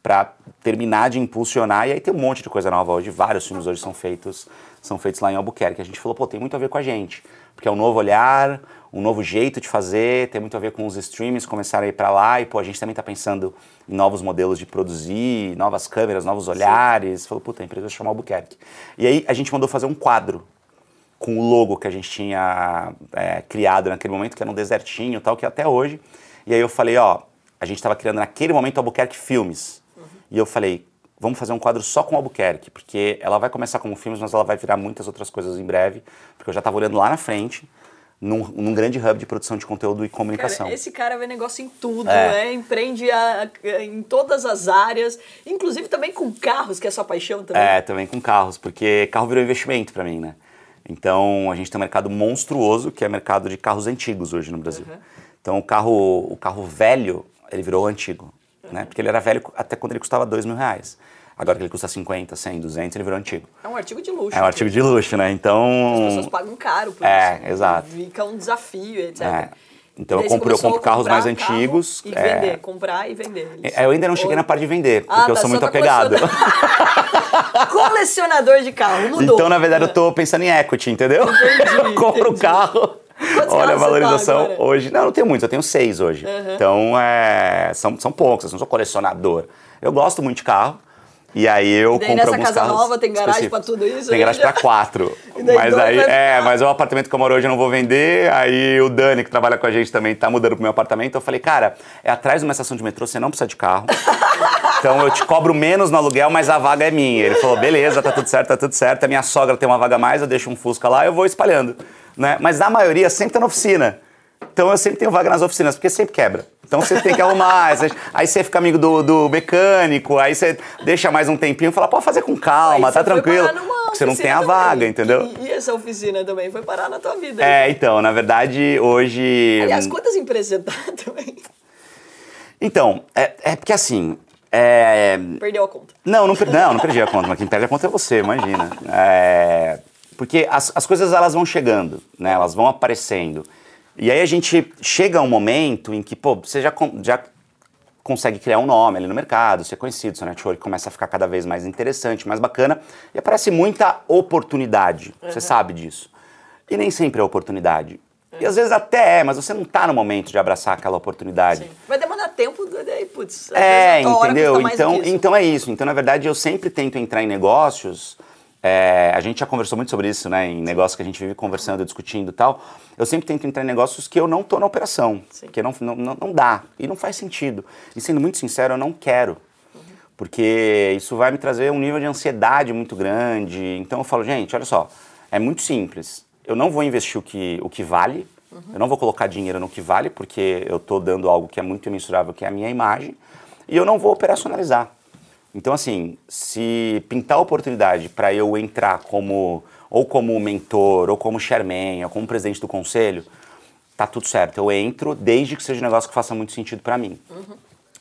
para terminar de impulsionar. E aí tem um monte de coisa nova hoje, vários filmes hoje são feitos, são feitos lá em Albuquerque. A gente falou, pô, tem muito a ver com a gente, porque é um novo olhar, um novo jeito de fazer, tem muito a ver com os streams começarem a ir para lá e pô, a gente também está pensando em novos modelos de produzir, novas câmeras, novos olhares. Sim. Falou, puta, a empresa vai chamar Albuquerque. E aí a gente mandou fazer um quadro com o logo que a gente tinha é, criado naquele momento, que era um desertinho tal, que até hoje. E aí eu falei, ó, a gente estava criando naquele momento Albuquerque Filmes. E eu falei, vamos fazer um quadro só com Albuquerque, porque ela vai começar como filmes, mas ela vai virar muitas outras coisas em breve, porque eu já estava olhando lá na frente, num, num, grande hub de produção de conteúdo e comunicação. Cara, esse cara vê negócio em tudo, é. né? empreende a, a, em todas as áreas, inclusive também com carros, que é sua paixão também. É, também com carros, porque carro virou investimento para mim, né? Então a gente tem um mercado monstruoso, que é o mercado de carros antigos hoje no Brasil. Uhum. Então o carro, o carro velho, ele virou antigo né? Porque ele era velho até quando ele custava 2 mil reais. Agora que ele custa 50, 100, 200, ele virou antigo. É um artigo de luxo. É um artigo de luxo, né? Então... As pessoas pagam caro por é, isso. É, exato. Fica um desafio, etc. É. Então eu compro, eu compro carros mais antigos. E é... vender, comprar e vender. É, eu ainda não cheguei Ou... na parte de vender, porque ah, tá, eu sou muito tá apegado. Colecionador de carro, mudou. Então, na verdade, eu tô pensando em equity, entendeu? Entendi, eu compro o carro Quantos Olha a valorização hoje. Não, não tenho muitos, eu tenho seis hoje. Uhum. Então, é, são, são poucos, eu não sou colecionador. Eu gosto muito de carro. E aí eu e compro nessa alguns casa nova tem garagem para tudo isso? Tem garagem para quatro. mas aí, é, mas o apartamento que eu moro hoje eu não vou vender. Aí o Dani, que trabalha com a gente também, tá mudando pro meu apartamento. Eu falei, cara, é atrás de uma estação de metrô, você não precisa de carro. então eu te cobro menos no aluguel, mas a vaga é minha. Ele falou, beleza, tá tudo certo, tá tudo certo. A minha sogra tem uma vaga a mais, eu deixo um Fusca lá, eu vou espalhando né? Mas a maioria sempre tá na oficina. Então eu sempre tenho vaga nas oficinas, porque sempre quebra. Então você tem que arrumar, aí você fica amigo do, do mecânico, aí você deixa mais um tempinho e fala, pode fazer com calma, aí tá tranquilo. você não tem a vaga, também. entendeu? E, e essa oficina também foi parar na tua vida. É, então, na verdade, hoje. Aliás, quantas empresas você tá também? Então, é, é porque assim. é, Perdeu a conta. Não, não, per- não, não perdi a conta, mas quem perde a conta é você, imagina. É, porque as, as coisas elas vão chegando, né? Elas vão aparecendo. E aí a gente chega a um momento em que, pô, você já, já consegue criar um nome ali no mercado, ser conhecido, seu network começa a ficar cada vez mais interessante, mais bacana, e aparece muita oportunidade. Você sabe disso. E nem sempre é oportunidade. E às vezes até é, mas você não tá no momento de abraçar aquela oportunidade. Sim. Vai demorar tempo, daí, putz. É, entendeu? Então, então é isso. Então, na verdade, eu sempre tento entrar em negócios. É, a gente já conversou muito sobre isso, né? Em negócios que a gente vive conversando, discutindo e tal. Eu sempre tento entrar em negócios que eu não tô na operação. Sim. Porque não, não, não dá. E não faz sentido. E sendo muito sincero, eu não quero. Porque isso vai me trazer um nível de ansiedade muito grande. Então eu falo, gente, olha só, é muito simples. Eu não vou investir o que, o que vale, eu não vou colocar dinheiro no que vale, porque eu estou dando algo que é muito imensurável, que é a minha imagem, e eu não vou operacionalizar. Então, assim, se pintar a oportunidade para eu entrar como ou como mentor, ou como chairman, ou como presidente do conselho, tá tudo certo. Eu entro desde que seja um negócio que faça muito sentido para mim.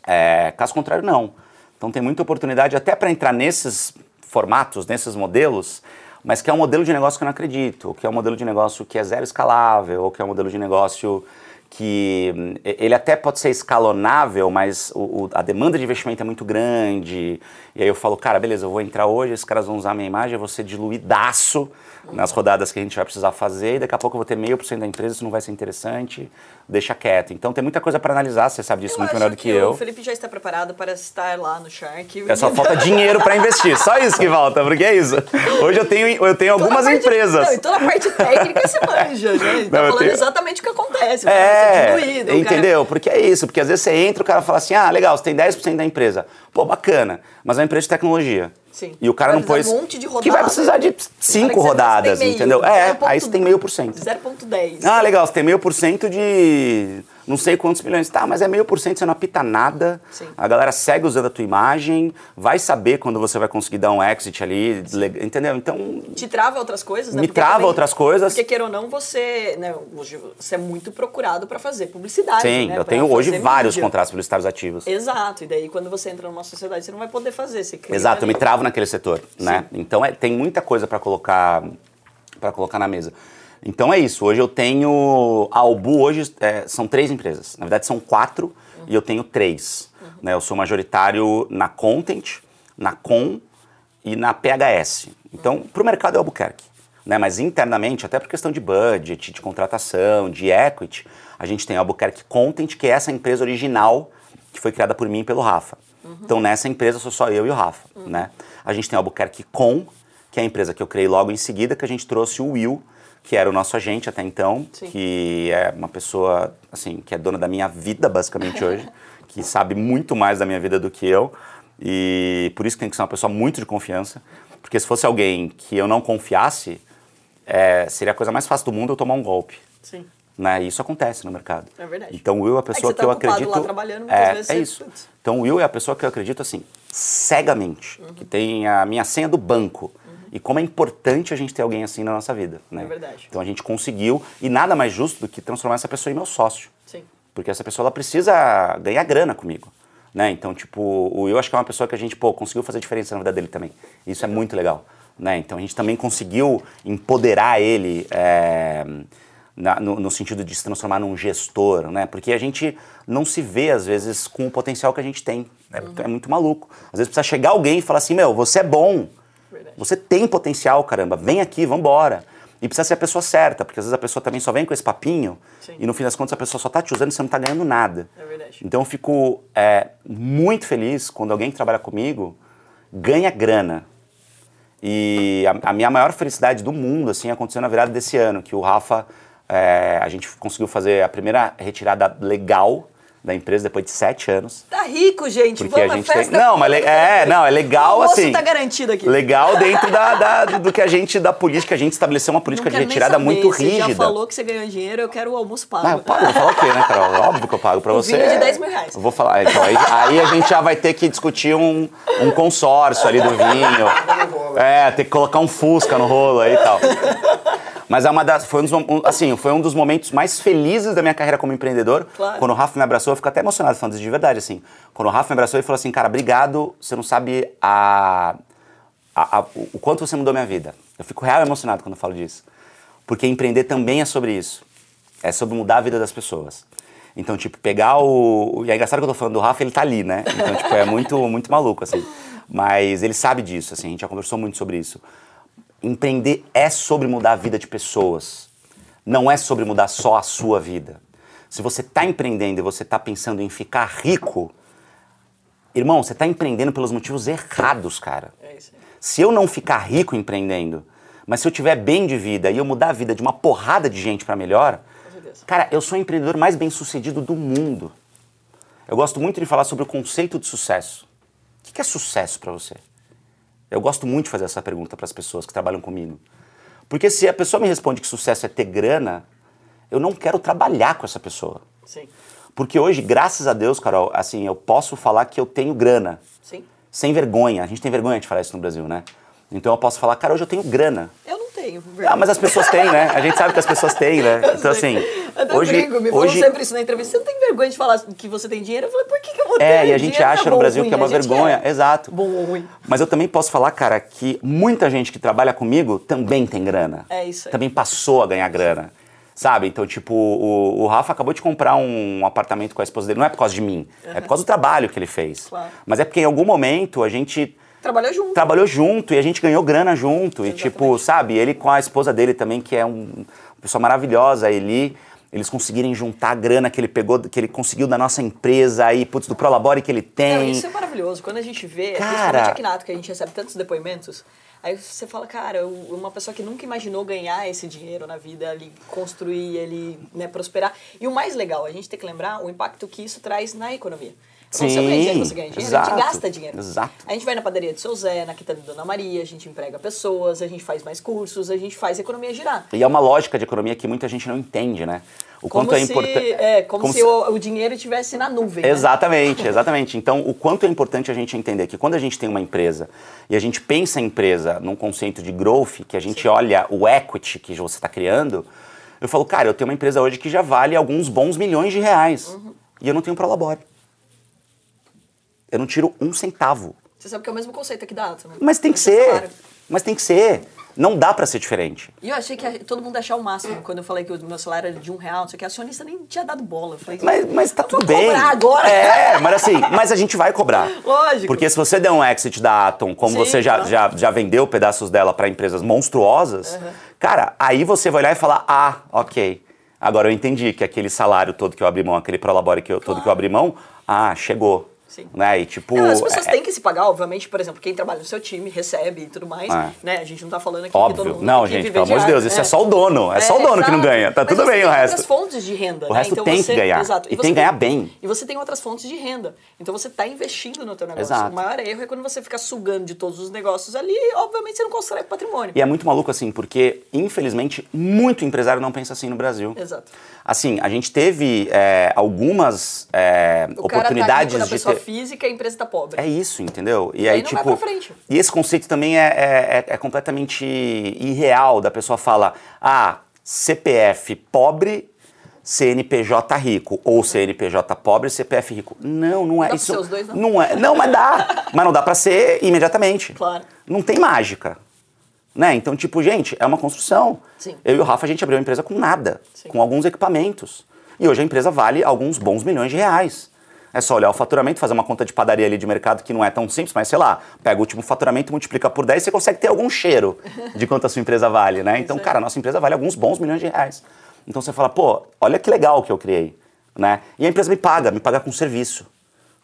É, caso contrário, não. Então tem muita oportunidade até para entrar nesses formatos, nesses modelos, mas que é um modelo de negócio que eu não acredito, ou que é um modelo de negócio que é zero escalável, ou que é um modelo de negócio que hum, ele até pode ser escalonável, mas o- o- a demanda de investimento é muito grande. E aí eu falo, cara, beleza, eu vou entrar hoje, esses caras vão usar minha imagem, eu vou ser diluidaço nas rodadas que a gente vai precisar fazer, e daqui a pouco eu vou ter meio por cento da empresa, isso não vai ser interessante, deixa quieto. Então tem muita coisa para analisar, você sabe disso Eu muito melhor do que, eu. O Felipe já está preparado para estar lá no Shark. É só falta dinheiro para investir, só isso que falta, porque é isso. Hoje eu tenho, eu tenho Toda algumas parte- empresas. Não, e toda a parte técnica você manja, né? Tá eu falando tenho- exatamente o que acontece. o É, vai ser diluído, o cara- entendeu? Porque é isso, porque às vezes você entra, o cara fala assim, ah, legal, você tem 10% da empresa. Pô, bacana, mas é uma empresa de tecnologia. Sim. E o cara Vai não pôs... um monte de Que vai precisar de cinco rodadas, entendeu? É, 0,1. aí você tem meio por cento. 0,10. Ah, legal, você tem meio por cento de não sei quantos milhões. Tá, mas é meio por cento, você não apita nada. Sim. A galera segue usando a tua imagem, vai saber quando você vai conseguir dar um exit ali, entendeu? Então, Te trava outras coisas, né? Me Porque trava também- outras coisas. Porque, queira ou não, você, né, hoje você é muito procurado para fazer publicidade. sim, né, eu tenho hoje vários mídia. contratos publicitários ativos. Exato, e daí quando você entra numa sociedade, você não vai poder fazer. Você cria Exato, eu me travo naquele setor, né? Então é, tem muita coisa para colocar para colocar na mesa. Então é isso. Hoje eu tenho a Albu hoje é, são três empresas. Na verdade são quatro e eu tenho três. Né? Eu sou majoritário na Content, na Com e na PHS. Então para o mercado é Albuquerque. Né? Mas internamente, até por questão de budget, de contratação, de equity, a gente tem a Albuquerque Content, que é essa empresa original que foi criada por mim e pelo Rafa. Então nessa empresa sou só eu e o Rafa, né? A gente tem a Albuquerque Com, que é a empresa que eu criei logo em seguida, que a gente trouxe o Will, que era o nosso agente até então, Sim. que é uma pessoa, assim, que é dona da minha vida, basicamente, hoje, que sabe muito mais da minha vida do que eu, e por isso que tem que ser uma pessoa muito de confiança, porque se fosse alguém que eu não confiasse, é, seria a coisa mais fácil do mundo eu tomar um golpe. Sim. Né? E isso acontece no mercado. É verdade. Então o Will é a pessoa você tá que eu ocupado acredito. lá trabalhando, muitas é, vezes é isso. Então o Will é a pessoa que eu acredito assim, cegamente, Uhum. que tem a minha senha do banco. E como é importante a gente ter alguém assim na nossa vida. Né? É verdade. Então a gente conseguiu, e nada mais justo do que transformar essa pessoa em meu sócio. Sim. Porque essa pessoa ela precisa ganhar grana comigo. Né? Então, tipo, o Will acho que é uma pessoa que a gente, pô, conseguiu fazer diferença na vida dele também. Isso é muito legal. Né? Então a gente também conseguiu empoderar ele é, na- no, no sentido de se transformar num gestor, né? Porque a gente não se vê, às vezes, com o potencial que a gente tem. né? É muito maluco. Às vezes precisa chegar alguém e falar assim, meu, você é bom. Você tem potencial, caramba. Vem aqui, vambora. E precisa ser a pessoa certa, porque às vezes a pessoa também só vem com esse papinho Sim. e no fim das contas a pessoa só tá te usando e você não tá ganhando nada. É verdade. Então eu fico é, muito feliz quando alguém que trabalha comigo ganha grana. E a, a minha maior felicidade do mundo assim aconteceu na virada desse ano, que o Rafa, é, a gente conseguiu fazer a primeira retirada legal da empresa depois de sete anos. Tá rico, gente. Porque Vamos a gente festa. tem. Não, mas le- é, não, é legal o almoço assim. tá garantido aqui. Legal dentro da, da- do que a gente, da política, a gente estabeleceu uma política Não de retirada saber, muito Você rígida. já falou que você ganhou dinheiro, eu quero o almoço pago. Ah, eu pago, vou falar o quê, né, Carol? Óbvio que eu pago pra Um você. vinho de 10 mil reais. Eu vou falar. Então, aí, aí a gente já vai ter que discutir um, um consórcio ali do vinho. É, ter que colocar um Fusca no rolo aí e tal. Mas é uma das, foi, um dos, assim, foi um dos momentos mais felizes da minha carreira como empreendedor. Claro. Quando o Rafa me abraçou, eu fico até emocionado falando isso de verdade, assim. Quando o Rafa me abraçou e falou assim, cara, obrigado, você não sabe a, a- a- o quanto você mudou minha vida. Eu fico real emocionado quando eu falo disso. Porque empreender também é sobre isso. É sobre mudar a vida das pessoas. Então, tipo, pegar o. E é engraçado que eu tô falando do Rafa, ele tá ali, né? Então, tipo, é muito, muito maluco, assim. Mas ele sabe disso, assim, a gente já conversou muito sobre isso. Empreender é sobre mudar a vida de pessoas. Não é sobre mudar só a sua vida. Se você está empreendendo e você está pensando em ficar rico, irmão, você está empreendendo pelos motivos errados, cara. É. Se eu não ficar rico empreendendo, mas se eu tiver bem de vida e eu mudar a vida de uma porrada de gente para melhor, cara, eu sou o empreendedor mais bem sucedido do mundo. Eu gosto muito de falar sobre o conceito de sucesso. O que é sucesso para você? Eu gosto muito de fazer essa pergunta para as pessoas que trabalham comigo. Porque se a pessoa me responde que sucesso é ter grana, eu não quero trabalhar com essa pessoa. Sim. Porque hoje, graças a Deus, Carol, assim, eu posso falar que eu tenho grana. Sim. Sem vergonha. A gente tem vergonha de falar isso no Brasil, né? Então eu posso falar, cara, hoje eu tenho grana. Eu tenho. Ah, mas as pessoas têm, né? A gente sabe que as pessoas têm, né? Então assim, Até hoje, brinco, me hoje sempre isso na entrevista. Você não tem vergonha de falar que você tem dinheiro? Eu falei, por que, que eu vou ter é, e a gente dinheiro? acha é no Brasil ruim, que é uma a gente vergonha, quer. exato. Bom ou ruim. Mas eu também posso falar, cara, que muita gente que trabalha comigo também tem grana. É isso aí. Também passou a ganhar grana. Sabe? Então, tipo, o, o Rafa acabou de comprar um apartamento com a esposa dele. Não é por causa de mim, é por causa do trabalho que ele fez. Claro. Mas é porque em algum momento a gente Trabalhou junto. trabalhou junto e a gente ganhou grana junto. E tipo, sabe, ele com a esposa dele também, que é um, uma pessoa maravilhosa, a Eli, eles conseguirem juntar a grana que ele pegou, que ele conseguiu da nossa empresa aí, putz, do Prolabore que ele Não, tem. isso é maravilhoso. Quando a gente vê, Cara. principalmente aqui na Ato, que a gente recebe tantos depoimentos, aí você fala, cara, uma pessoa que nunca imaginou ganhar esse dinheiro na vida, ele construir, ele né, prosperar. E o mais legal, a gente tem que lembrar o impacto que isso traz na economia. Quando você Sim, ganha dinheiro, você ganha dinheiro, a exato, gente gasta dinheiro. exato. A gente vai na padaria do seu Zé, na quitanda da Dona Maria, a gente emprega pessoas, a gente faz mais cursos, a gente faz a economia girar. E é uma lógica de economia que muita gente não entende, né? O Como quanto é se, importante. é, como, se, O, o dinheiro estivesse na nuvem. né? Exatamente, exatamente. Então, o quanto é importante a gente entender que quando a gente tem uma empresa e a gente pensa em empresa num conceito de growth, que a gente olha o equity que você está criando, eu falo, cara, eu tenho uma empresa hoje que já vale alguns bons milhões de reais Uhum. e eu não tenho Prolabore. Eu não tiro um centavo. Você sabe que é o mesmo conceito aqui da Ato, né? Mas tem que é ser. salário. Mas tem que ser. Não dá pra ser diferente. E eu achei que todo mundo ia achar o máximo. Quando eu falei que o meu salário era de um real, não sei o que, a acionista nem tinha dado bola. Eu falei, Mas, mas tá tudo bem. cobrar agora. É, mas assim, mas a gente vai cobrar. Lógico. Porque se você der um exit da Atom, como Sim, você já, claro. já, já vendeu pedaços dela para empresas monstruosas, cara, aí você vai olhar e falar: ah, ok. Agora eu entendi que aquele salário todo que eu abri mão, aquele prolabore que eu, todo que eu abri mão, ah, chegou. Sim. Né? E tipo. Não, as pessoas é- têm que se pagar, obviamente, por exemplo, quem trabalha no seu time recebe e tudo mais, É. né? A gente não tá falando aqui que todo Óbvio. mundo Não, tem que gente, pelo amor de Deus, isso é só o dono. É só o dono que não exato. ganha. Tá Mas tudo bem o outras resto. fontes de renda, O né? resto Então tem que você- ganhar. Exato. E você tem que ganhar bem. E você tem outras fontes de renda. Então você tá investindo no teu negócio. Exato. O maior erro é quando você fica sugando de todos os negócios ali, obviamente você não constrói patrimônio. E é muito maluco assim, porque, infelizmente, muito empresário não pensa assim no Brasil. Exato. Assim, a gente teve é, algumas é, tá oportunidades na de ter. Física e a empresa tá pobre. É isso, entendeu? E aí aí, não vai tipo. pra frente. E esse conceito também é, é, é- é completamente irreal. Da pessoa fala, ah, CPF pobre, CNPJ rico. Ou CNPJ pobre, CPF rico. Não, não é Dá isso. ser os dois, não? é. Não, mas dá. mas não dá pra ser imediatamente. Claro. Não tem mágica. Né? Então, tipo, gente, é uma construção. Sim. Eu e o Rafa, a gente abriu uma empresa com nada, Sim. com alguns equipamentos. E hoje a empresa vale alguns bons milhões de reais. É só olhar o faturamento, fazer uma conta de padaria ali de mercado que não é tão simples, mas sei lá, pega o último faturamento, multiplica por 10, você consegue ter algum cheiro de quanto a sua empresa vale, né? Então, cara, a nossa empresa vale alguns bons milhões de reais. Então você fala, pô, olha que legal que eu criei, né? E a empresa me paga, me paga com serviço,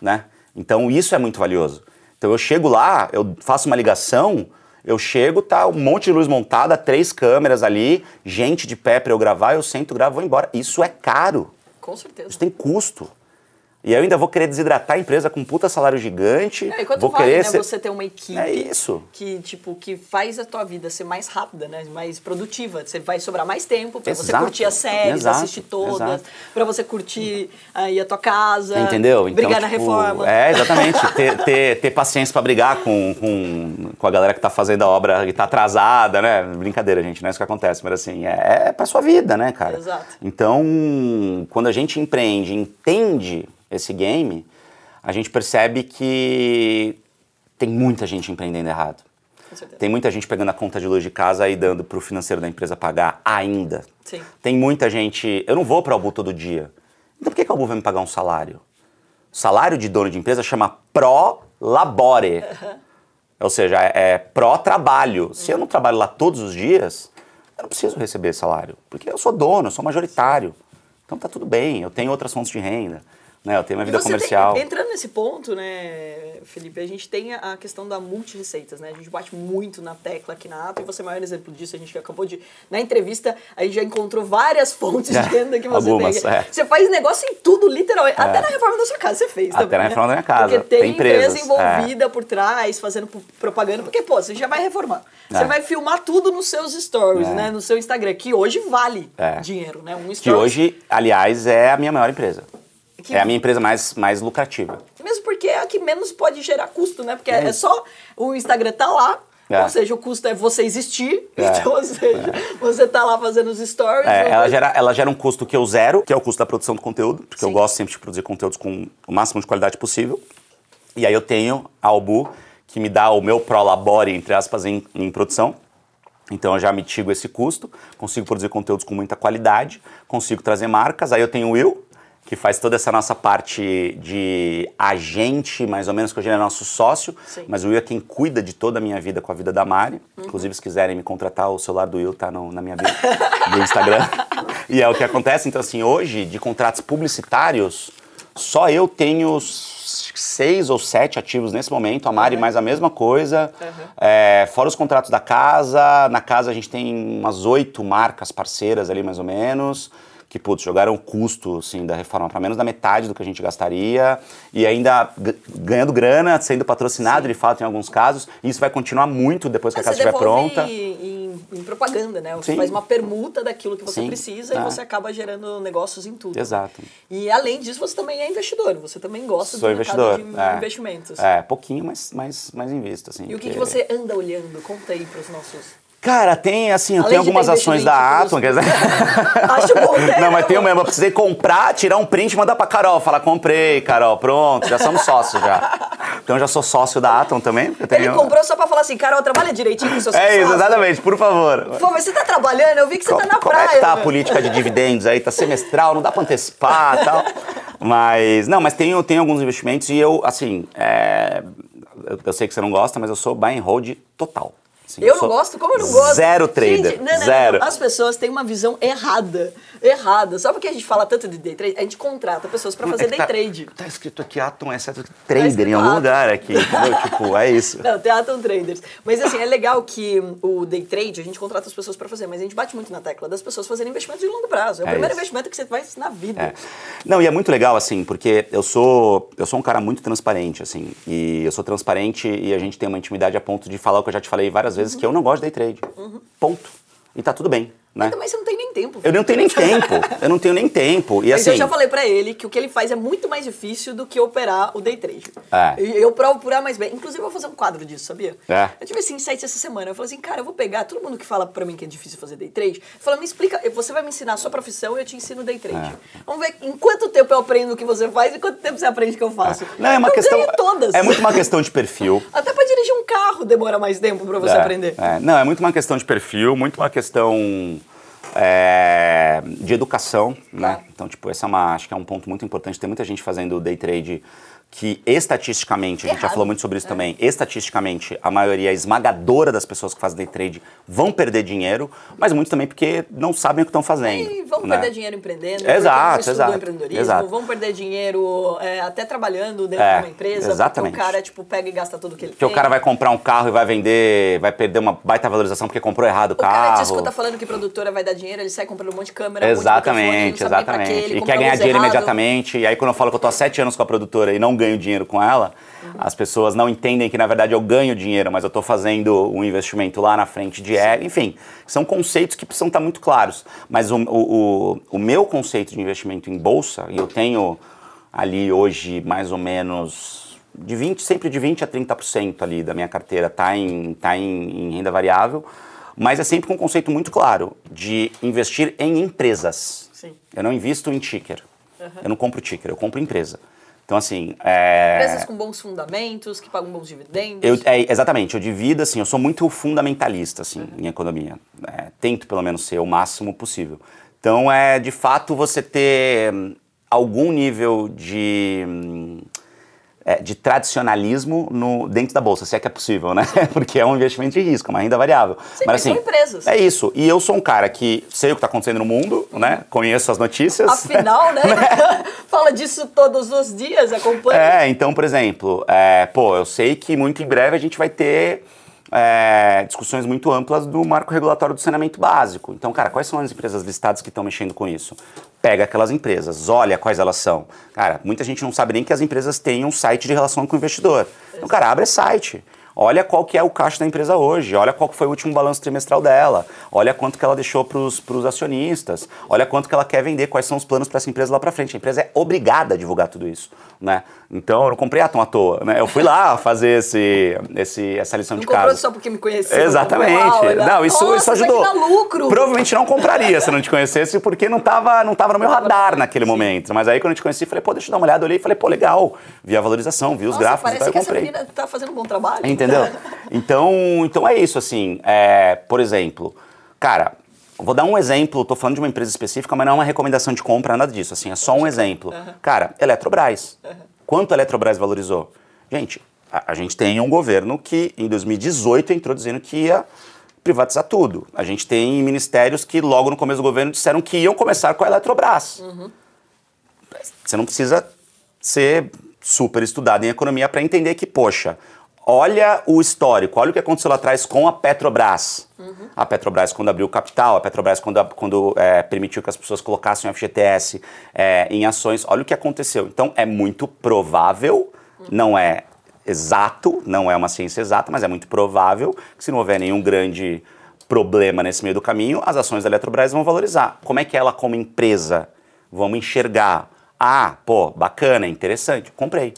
né? Então isso é muito valioso. Então eu chego lá, eu faço uma ligação, eu chego, tá um monte de luz montada, três câmeras ali, gente de pé para eu gravar, eu sento, gravo, vou embora. Isso é caro. Com certeza. Isso tem custo. E eu ainda vou querer desidratar a empresa com um puta salário gigante. É, e quanto vou vale, querer né, ser... você ter uma equipe É isso. que tipo que faz a tua vida ser mais rápida, né, mais produtiva. Você vai sobrar mais tempo para você curtir as séries, exato, assistir todas, para você curtir aí a tua casa, Entendeu? Então, brigar na tipo, reforma. É, exatamente. ter, ter, ter paciência pra brigar com, com, com a galera que tá fazendo a obra e tá atrasada, né? Brincadeira, gente, não é isso que acontece, mas assim, é, é pra sua vida, né, cara? Exato. Então, quando a gente empreende, entende esse game, a gente percebe que tem muita gente empreendendo errado. Tem muita gente pegando a conta de luz de casa e dando pro financeiro da empresa pagar ainda. Sim. Tem muita gente. Eu não vou para Albu todo dia. Então por que, que a Albu vai me pagar um salário? O salário de dono de empresa chama Pro Labore. Ou seja, é, é pró-trabalho. Se eu não trabalho lá todos os dias, eu não preciso receber salário. Porque eu sou dono, eu sou majoritário. Então tá tudo bem, eu tenho outras fontes de renda. Né? Eu tenho uma E vida comercial. Tem, entrando nesse ponto, né, Felipe, a gente tem a questão da multirreceitas, né? A gente bate muito na tecla aqui na Ato e você é o maior exemplo disso. A gente acabou de. Na entrevista, a gente já encontrou várias fontes de É, renda que você algumas, tem. é. Você faz negócio em tudo, literalmente. Até na reforma da sua casa você fez. Até também, na né? reforma da minha casa. Porque tem, Tem empresa é. envolvida por trás, fazendo propaganda. Porque, pô, você já vai reformar. Você É. vai filmar tudo nos seus stories, É. né? No seu Instagram, que hoje vale É. dinheiro, né? Um stories. Que hoje, aliás, é a minha maior empresa. Que- É a minha empresa mais, mais lucrativa. Mesmo porque é a que menos pode gerar custo, né? Porque É é, só o Instagram tá lá, É. ou seja, o custo é você existir, É. então, ou seja, você tá lá fazendo os stories. É, ela, gera, ela gera um custo que eu zero, que é o custo da produção do conteúdo, porque eu Sim. gosto sempre de produzir conteúdos com o máximo de qualidade possível. E aí eu tenho a Albu, que me dá o meu prolabore, entre aspas, em, em produção. Então eu já mitigo esse custo, consigo produzir conteúdos com muita qualidade, consigo trazer marcas. Aí eu tenho o Will, que faz toda essa nossa parte de agente, mais ou menos, que hoje ele é nosso sócio. Sim. Mas o Will é quem cuida de toda a minha vida com a vida da Mari. Inclusive, se quiserem me contratar, o celular do Will tá no- na minha vida, do Instagram. e é o que acontece. Então, assim, hoje, de contratos publicitários, só eu tenho seis ou sete ativos nesse momento. A Mari mais a mesma coisa. É, fora os contratos da casa. Na casa a gente tem umas oito marcas parceiras ali, mais ou menos que, putz, jogaram o custo assim, da reforma para menos da metade do que a gente gastaria e ainda ganhando grana, sendo patrocinado de fato em alguns casos. E isso vai continuar muito depois que a Mas casa você estiver pronta. Em, em propaganda, né? Você Sim. faz uma permuta daquilo que você Sim. precisa e você acaba gerando negócios em tudo. Exato. E além disso, você também é investidor. Você também gosta Sou do investidor. mercado de é. investimentos. É, pouquinho, mas, mas, mas invisto. Assim, E o que, que você anda olhando? Conta aí para os nossos. Cara, tem assim, Além ter algumas ações da Atom, quer dizer. Acho bom, né? Não, mas tenho mesmo. Eu precisei comprar, tirar um print e mandar pra Carol. Falar, comprei, Carol, pronto, já somos sócios já. Então eu já sou sócio da Atom também. porque Ele tenho... comprou só pra falar assim, Carol, trabalha direitinho com seus É isso, exatamente, por favor. Pô, mas você tá trabalhando, eu vi que você tá na Como praia. é que tá a meu. política de dividendos aí? Tá semestral, não dá pra antecipar e tal. Mas, não, mas tenho, tenho alguns investimentos e eu, assim, é, eu, eu sei que você não gosta, mas eu sou buy and hold total. Assim, Eu não sou gosto? Como eu não gosto? Zero trader, Gente, não, não, zero. não. As pessoas têm uma visão errada. Errada. Só porque a gente fala tanto de day trade, a gente contrata pessoas pra fazer É que day tá- trade. Tá escrito aqui Atom exceto trader escrito em algum Atom. lugar aqui, entendeu? tipo, é isso. Não, tem Atom Traders. Mas assim, é legal que o day trade, a gente contrata as pessoas pra fazer, mas a gente bate muito na tecla das pessoas fazerem investimentos de longo prazo. É o É primeiro isso. investimento que você faz na vida. É. Não, e é muito legal, assim, porque eu sou, eu sou um cara muito transparente, assim. E eu sou transparente e a gente tem uma intimidade a ponto de falar o que eu já te falei várias vezes, que eu não gosto de day trade. Ponto. E tá tudo bem, né? Também você não tem nem tempo. Eu não tenho nem tempo. Eu não tenho nem tempo. E Mas assim. eu já falei pra ele que o que ele faz é muito mais difícil do que operar o day trade. É. E Eu provo por A mais B. Inclusive, eu vou fazer um quadro disso, sabia? É. Eu tive esse insight essa semana. Eu falei assim, cara, eu vou pegar todo mundo que fala pra mim que é difícil fazer day trade. Fala, me explica, você vai me ensinar a sua profissão e eu te ensino day trade. É. Vamos ver em quanto tempo eu aprendo o que você faz e quanto tempo você aprende o que eu faço. Não, é uma eu questão. todas. É muito uma questão de perfil. Até pra dirigir um carro demora mais tempo pra você É, aprender. é. Não, é muito uma questão de perfil, muito uma questão é, de educação, né? Então, tipo, essa é uma, acho que é um ponto muito importante. Tem muita gente fazendo day trade que estatisticamente, a gente já falou muito sobre isso também, estatisticamente a maioria esmagadora das pessoas que fazem day trade vão perder dinheiro, mas muitos também porque não sabem o que estão fazendo. E vão né? perder dinheiro empreendendo, Exato, porque exato, empreendedorismo, exato. vão perder dinheiro é, até trabalhando dentro É, de uma empresa, exatamente. porque o cara tipo, pega e gasta tudo que ele Porque tem. o cara vai comprar um carro e vai vender, vai perder uma baita valorização porque comprou errado o O cara carro. discuta falando que produtora vai dar dinheiro, ele sai comprando um monte de câmera, Exatamente, um monte de quê, exatamente. ele E quer ganhar dinheiro errado. imediatamente. E aí, quando eu falo que eu tô há sete anos com a produtora e não ganho dinheiro com ela, as pessoas não entendem que, na verdade, eu ganho dinheiro, mas eu tô fazendo um investimento lá na frente de ela. Enfim, são conceitos que precisam estar muito claros. Mas o, o, o, meu conceito de investimento em bolsa, e eu tenho ali hoje mais ou menos de 20, sempre de 20 a 30% ali da minha carteira tá em, tá em, em renda variável, mas é sempre com um conceito muito claro de investir em empresas. Sim. Eu não invisto em ticker. Eu não compro ticker, eu compro empresa. Então, assim. É... Empresas com bons fundamentos, que pagam bons dividendos. Eu, é, exatamente, eu divido assim, eu sou muito fundamentalista assim, em economia. É, tento pelo menos ser o máximo possível. Então é de fato você ter hum, algum nível de, hum, é, de tradicionalismo no, dentro da bolsa, se é que é possível, né? Porque é um investimento de risco, uma renda variável. Sim, mas são empresas. É isso. E eu sou um cara que sei o que está acontecendo no mundo, né? Conheço as notícias. Afinal, né? Fala disso todos os dias, acompanha. É, então, por exemplo, é, pô, eu sei que muito em breve a gente vai ter é, discussões muito amplas do marco regulatório do saneamento básico. Então, cara, quais são as empresas listadas que estão mexendo com isso? Pega aquelas empresas, olha quais elas são. Cara, muita gente não sabe nem que as empresas têm um site de relação com o investidor. Então, cara, abre site. Olha qual que é o caixa da empresa hoje, olha qual foi o último balanço trimestral dela, olha quanto que ela deixou para os acionistas, olha quanto que ela quer vender, quais são os planos para essa empresa lá para frente. A empresa é obrigada a divulgar tudo isso, né? Então eu não comprei Atom à toa, né? Eu fui lá fazer esse, esse, essa lição Não de comprou casa. só porque me conheceu. Exatamente. olha. não, isso, Nossa, isso ajudou. Lucro. Provavelmente não compraria se não te conhecesse, porque não tava, não tava no meu radar naquele momento. Mas aí quando eu te conheci, falei, pô, deixa eu dar uma olhada, olhei e falei, pô, legal. Vi a valorização, vi os Nossa, gráficos, parece então eu que essa comprei. menina tá fazendo um bom trabalho. Entendeu? Então, então é isso, assim. é, por exemplo, cara, vou dar um exemplo, tô falando de uma empresa específica, mas não é uma recomendação de compra, nada disso, assim, é só um exemplo. Cara, Eletrobras. Quanto a Eletrobras valorizou? Gente, a, a gente tem um governo que em 2018 entrou dizendo que ia privatizar tudo. A gente tem ministérios que logo no começo do governo disseram que iam começar com a Eletrobras. Você não precisa ser super estudado em economia para entender que, poxa, olha o histórico, olha o que aconteceu lá atrás com a Petrobras. A Petrobras, quando abriu o capital, a Petrobras, quando, quando é, permitiu que as pessoas colocassem o FGTS é, em ações, olha o que aconteceu. Então, é muito provável, não é exato, não é uma ciência exata, mas é muito provável que, se não houver nenhum grande problema nesse meio do caminho, as ações da Eletrobras vão valorizar. Como é que ela, como empresa, vamos enxergar? Ah, pô, bacana, interessante, comprei.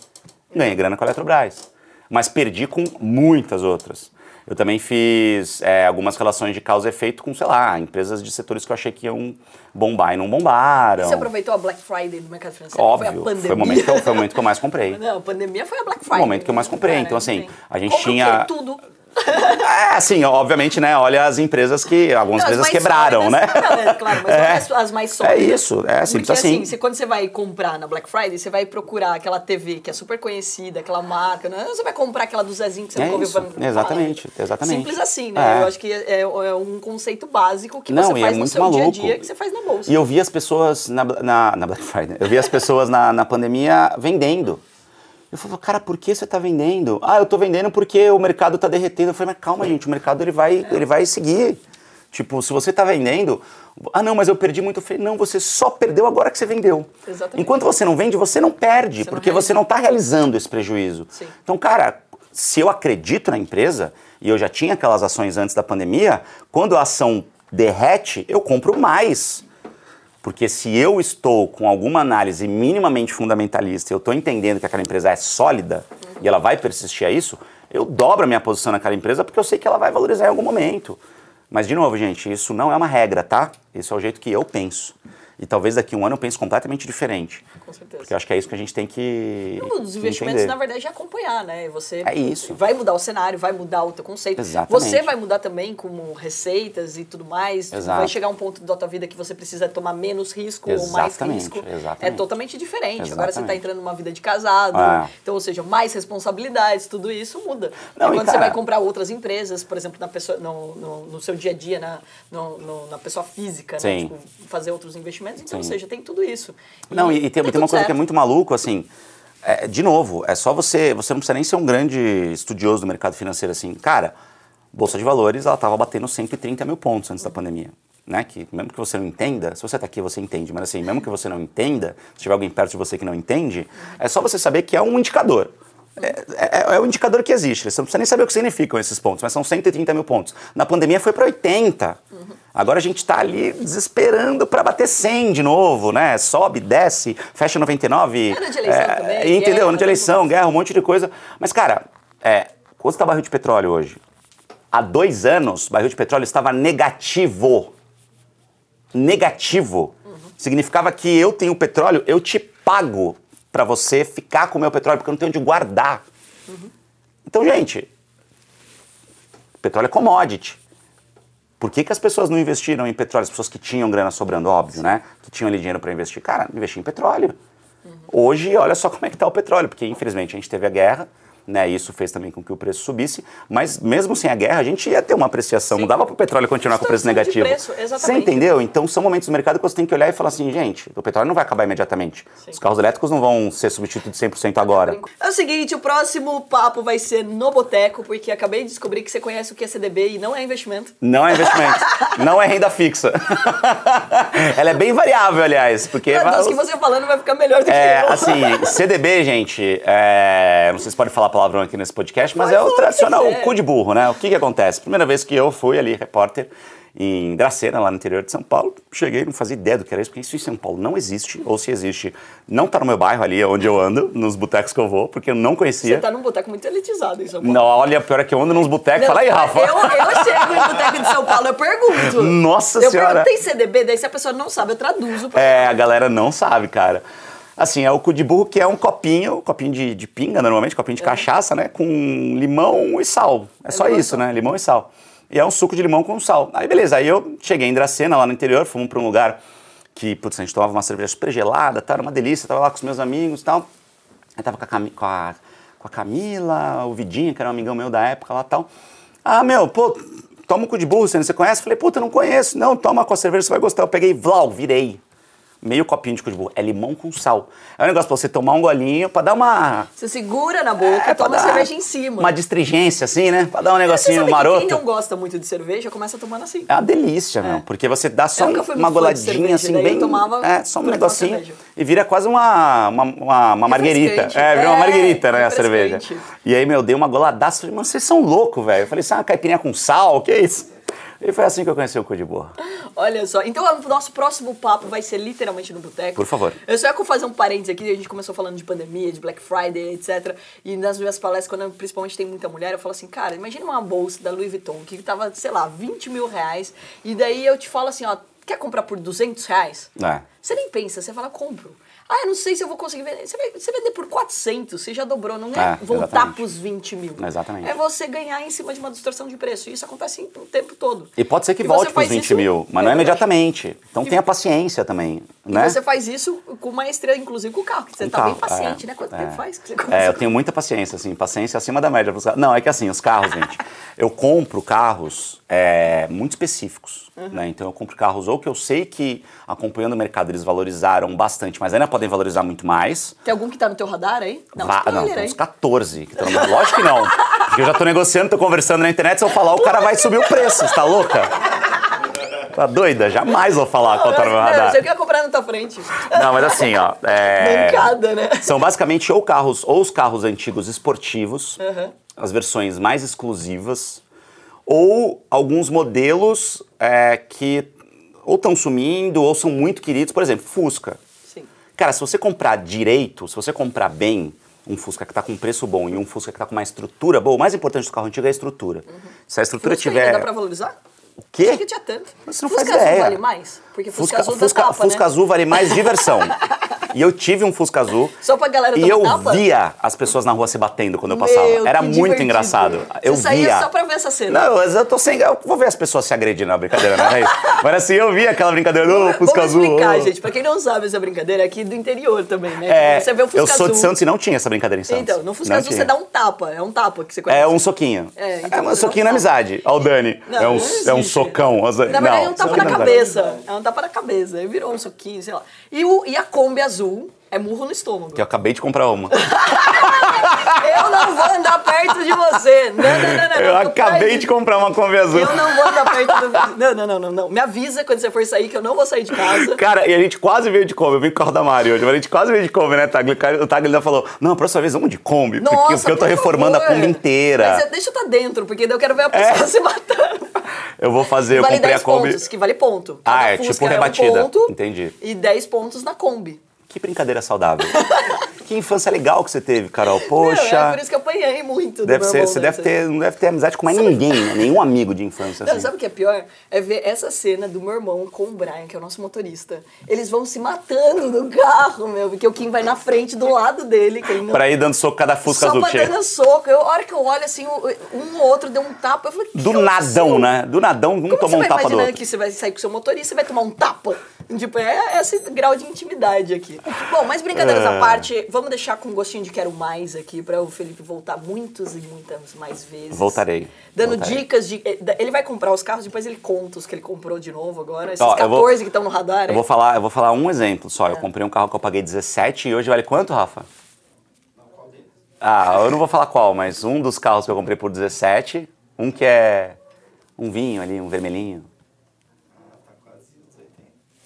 Ganhei grana com a Eletrobras. Mas perdi com muitas outras. Eu também fiz é, algumas relações de causa e efeito com, sei lá, empresas de setores que eu achei que iam bombar e não bombaram. Você aproveitou a Black Friday do mercado financeiro? Óbvio, Foi a pandemia. foi o, momento que eu, foi o momento que eu mais comprei. Não, a pandemia foi a Black Foi Friday. o momento que eu mais comprei. Cara, Então, assim, a gente tinha. tudo. É, assim, obviamente, né? Olha as empresas que. Algumas Não, as empresas quebraram, né? Não, é claro, mas É. as, as mais É sólidas. isso, é simples Porque, assim. você- quando você vai comprar na Black Friday, você vai procurar aquela TV que é super conhecida, aquela marca, não é? Você vai comprar aquela do Zezinho que você É nunca ouviu isso, falar. exatamente, exatamente. Simples assim, né? É. Eu acho que é, é um conceito básico que Não, você é faz no muito seu maluco. dia a dia, que você faz na bolsa. E eu vi as pessoas na, na, na Black Friday, eu vi as pessoas na, na pandemia vendendo. Eu falei, cara, por que você está vendendo? Ah, eu estou vendendo porque o mercado está derretendo. Eu falei, mas calma, gente, o mercado ele vai, ele vai seguir. Tipo, se você está vendendo, ah, não, mas eu perdi muito. Eu falei, não, você só perdeu agora que você vendeu. Exatamente. Enquanto você não vende, você não perde, Você não porque você realiza. não está realizando esse prejuízo. Sim. Então, cara, se eu acredito na empresa, e eu já tinha aquelas ações antes da pandemia, quando a ação derrete, eu compro mais. Porque se eu estou com alguma análise minimamente fundamentalista, eu estou entendendo que aquela empresa é sólida e ela vai persistir a isso, eu dobro a minha posição naquela empresa porque eu sei que ela vai valorizar em algum momento. Mas, de novo, gente, isso não é uma regra, tá? Isso é o jeito que eu penso. E talvez daqui a um ano eu pense completamente diferente. Com certeza. Porque eu acho que é isso que a gente tem que. Um dos investimentos, entender. na verdade, é acompanhar, né? Você É isso. vai mudar o cenário, vai mudar o teu conceito. Exatamente. Você vai mudar também como receitas e tudo mais. Exato. Vai chegar um ponto da tua vida que você precisa tomar menos risco ou mais Exatamente, risco. É exatamente. totalmente diferente. Agora você está Exatamente. entrando numa vida de casado, É. então, ou seja, mais responsabilidades, tudo isso muda. Não, e quando você cara- vai comprar outras empresas, por exemplo, na pessoa, no, no, no seu dia a dia, na, no- na pessoa física, né? Tipo, fazer outros investimentos, então, ou Sim. seja, tem tudo isso. Não, e, e tem, tá tem uma coisa que é certo. muito maluco, assim. é, de novo, é só você. Você não precisa nem ser um grande estudioso do mercado financeiro assim. Cara, Bolsa de Valores, ela estava batendo 130 mil pontos antes da pandemia. Né? Que mesmo que você não entenda, se você está aqui, você entende, mas assim, mesmo que você não entenda, se tiver alguém perto de você que não entende, é só você saber que é um indicador. É, é, é o indicador que existe. Você não precisa nem saber o que significam esses pontos, mas são 130 mil pontos. Na pandemia foi para 80. Agora a gente está ali desesperando para bater 100 de novo, né? Sobe, desce, fecha 99. Ano de eleição também, Entendeu? guerra, ano de eleição, tudo. guerra, um monte de coisa. Mas, cara, é, quanto está barril de petróleo hoje? Há dois anos, barril de petróleo estava negativo. Negativo. Significava que eu tenho petróleo, eu te pago para você ficar com o meu petróleo, porque eu não tenho onde guardar. Então, gente, petróleo é commodity. Por que, que as pessoas não investiram em petróleo? As pessoas que tinham grana sobrando, óbvio, né? Que tinham ali dinheiro para investir. Cara, investir em petróleo. Hoje, olha só como é que está o petróleo, porque infelizmente a gente teve a guerra, né? Isso fez também com que o preço subisse, mas mesmo sem a guerra a gente ia ter uma apreciação. Não dava para o petróleo continuar com o preço negativo. preço. Você entendeu? Então são momentos do mercado que você tem que olhar e falar assim, gente, o petróleo não vai acabar imediatamente. Os carros elétricos não vão ser substituídos 100% agora. É o seguinte, o próximo papo vai ser no Boteco, porque acabei de descobrir que você conhece o que é CDB e não é investimento. Não é investimento, não é renda fixa. Ela é bem variável, aliás, porque Meu Deus, que você falando vai ficar melhor do É, que eu. assim, CDB, gente, é, não sei se pode falar palavrão aqui nesse podcast, mas Pode é o o tradicional quiser. cu de burro, né? O que que acontece? Primeira vez que eu fui ali, repórter, em Dracena, lá no interior de São Paulo, cheguei, não fazia ideia do que era isso, porque isso em São Paulo não existe, ou se existe, não tá no meu bairro ali, onde eu ando, nos botecos que eu vou, porque eu não conhecia. Você tá num boteco muito elitizado em São Paulo. Não, olha, pior é que eu ando nos botecos, fala aí, Rafa. Eu, eu chego em boteco de São Paulo, eu pergunto. Nossa eu Senhora. pergunto, tem CDB? Daí se a pessoa não sabe, eu traduzo. Pra... É, a galera não sabe, cara. Assim, é o cu de burro que é um copinho, copinho de, de pinga, normalmente, copinho de cachaça, né? Com limão e sal. É, só limão e isso, sal. né? Limão e sal. E é um suco de limão com sal. Aí, beleza. Aí eu cheguei em Dracena, lá no interior, fomos pra um lugar que, putz, a gente tomava uma cerveja super gelada, tá? Era uma delícia. Tava lá com os meus amigos e tal. Aí tava com a, Cami- com a, com a Camila, o Vidinha, que era um amigão meu da época lá e tal. Ah, meu, pô, toma o cu de burro, você, você conhece? Falei, puta, não conheço. Não, toma com a cerveja, você vai gostar. Eu peguei, vlau, virei. Meio copinho de cu de burro. É limão com sal. É um negócio pra você tomar um golinho, pra dar uma... Você segura na boca, É, toma a dar cerveja em cima. Uma distringência, assim, né? Pra dar um Você negocinho que maroto. quem não gosta muito de cerveja, começa tomando assim. É uma delícia, meu. Porque você dá só uma goladinha, cerveja, assim, bem... tomava é, só um negocinho. E vira quase uma, uma, uma, uma marguerita. É, vira uma É, marguerita, né, a cerveja. E aí, meu, dei uma goladaça. Falei, mano, vocês são loucos, velho. Eu falei, isso é uma caipirinha com sal? O que é isso? E foi assim que eu conheci o burro. Olha só. Então, o nosso próximo papo vai ser literalmente no boteco. Por favor. Eu só ia fazer um parênteses aqui. A gente começou falando de pandemia, de Black Friday, etc. E nas minhas palestras, quando eu, principalmente tem muita mulher, eu falo assim, cara, imagina uma bolsa da Louis Vuitton que tava, sei lá, 20 mil reais. E daí eu te falo assim, ó, quer comprar por 200 reais? É. Você nem pensa, você fala, compro. Ah, eu não sei se eu vou conseguir vender. Você você vender por 400, você já dobrou. Não é, É, voltar exatamente. pros 20 mil. Exatamente. É você ganhar em cima de uma distorção de preço. E isso acontece o tempo todo. E pode ser que E volte para os faz 20 isso- mil, mas não é imediatamente. Então E- tenha paciência também, E né? você faz isso com maestria, inclusive com o carro. que Você Com tá bem paciente, é, né? Quanto é. tempo faz que você É, começa? eu tenho muita paciência, assim, paciência acima da média. Não, é que assim, os carros, gente, eu compro carros é, muito específicos, Uhum. né? Então eu compro carros ou que eu sei que, acompanhando o mercado, eles valorizaram bastante, mas ainda podem valorizar muito mais. Tem algum que tá no teu radar aí? Não, spoiler não, tem uns 14 que estão no... Lógico que não. Porque eu já tô negociando, tô conversando na internet, se eu falar, o cara vai subir o preço, você tá louca? Tá doida? Jamais vou falar qual tá no meu Não, radar. Você quer comprar na tua frente. Não, mas assim, ó. É... Bancada, né? São basicamente ou carros, ou os carros antigos esportivos, Uhum. as versões mais exclusivas, ou alguns modelos é, que ou estão sumindo ou são muito queridos. Por exemplo, Fusca. Cara, se você comprar direito, se você comprar bem um Fusca que está com preço bom e um Fusca que está com uma estrutura boa, o mais importante do carro antigo é a estrutura. Se a estrutura Fusca tiver. ainda dá pra valorizar? O quê? Achei que tinha tanto. Você não Fusca faz azul ideia. vale mais? Porque Fusca, Fusca, azul Fusca, tapa, Fusca né? azul vale mais diversão. e eu tive um Fusca azul. Só pra galera E eu tapa? via as pessoas na rua se batendo quando eu passava. Meu, Era muito divertido. engraçado. Eu Você saía via. só pra ver essa cena. Não, mas eu tô sem. Eu vou ver as pessoas se agredindo na brincadeira, não é isso? Mas assim, eu via aquela brincadeira, ô, Fusca Vamos azul. explicar, gente. Pra quem não sabe essa brincadeira, é aqui do interior também, né? É, você vê o Fusca eu sou de azul. Santos e não tinha essa brincadeira em Santos. Então, no Fusca Não azul tinha. você dá um tapa. É um tapa que você conhece. É um soquinho. É, então É um soquinho na amizade. Ó, o Dani. Não, é, um, não é um socão. Na verdade, é um tapa na cabeça. É um tapa na cabeça. Virou um soquinho, sei lá. E, o, e a Kombi azul é murro no estômago. Que eu acabei de comprar uma. Eu não vou andar perto de você. Não, não, não, não. eu acabei de comprar uma Kombi azul. Eu não vou andar perto do... Não, não, não, não, não. Me avisa quando você for sair que eu não vou sair de casa. Cara, e a gente quase veio de Kombi. Eu vim com o carro da Mari hoje, mas a gente quase veio de Kombi, né, Tagli? O Tagli ainda falou: Não, a próxima vez vamos de Kombi. porque, Nossa, porque eu tô por reformando favor. a Kombi inteira. Mas é- deixa eu estar dentro, porque daí eu quero ver a pessoa É. se matando. Eu vou fazer, eu vale comprei 10 a Kombi. pontos, que vale ponto. Ah, Cada é Fusca tipo um rebatida. ponto Entendi. E 10 pontos na Kombi. Que brincadeira saudável. que infância legal que você teve, Carol. Poxa. Meu, é por isso que eu apanhei muito do Deve ser, você deve ter, não deve ter amizade com mais ninguém, né? nenhum amigo de infância. Não, Assim. sabe o que é pior? É ver essa cena do meu irmão com o Brian, que é o nosso motorista. Eles vão se matando no carro, meu, porque o Kim vai na frente do lado dele. Que não... Pra ir dando soco cada Fusca Só azul pra que chega. dando soco. Eu, a hora que eu olho assim, um ou outro deu um tapa, eu falei, que Do que nadão, né? Do nadão, um Como tomou um tapa do outro. que você vai sair com o seu motorista e vai tomar um tapa? Tipo, é esse grau de intimidade aqui. Bom, mas brincadeiras É. à parte, vamos deixar com um gostinho de quero mais aqui para o Felipe voltar muitas e muitas mais vezes. Voltarei. Dando Voltarei. dicas de. eh, Ele vai comprar os carros, depois ele conta os que ele comprou de novo agora. Esses Ó, eu 14 vou- que estão no radar. Eu vou falar, eu vou falar um exemplo só. É. Eu comprei um carro que eu paguei 17 e hoje vale quanto, Rafa? Ah, eu não vou falar qual, mas um dos carros que eu comprei por 17, um que é um vinho ali, um vermelhinho.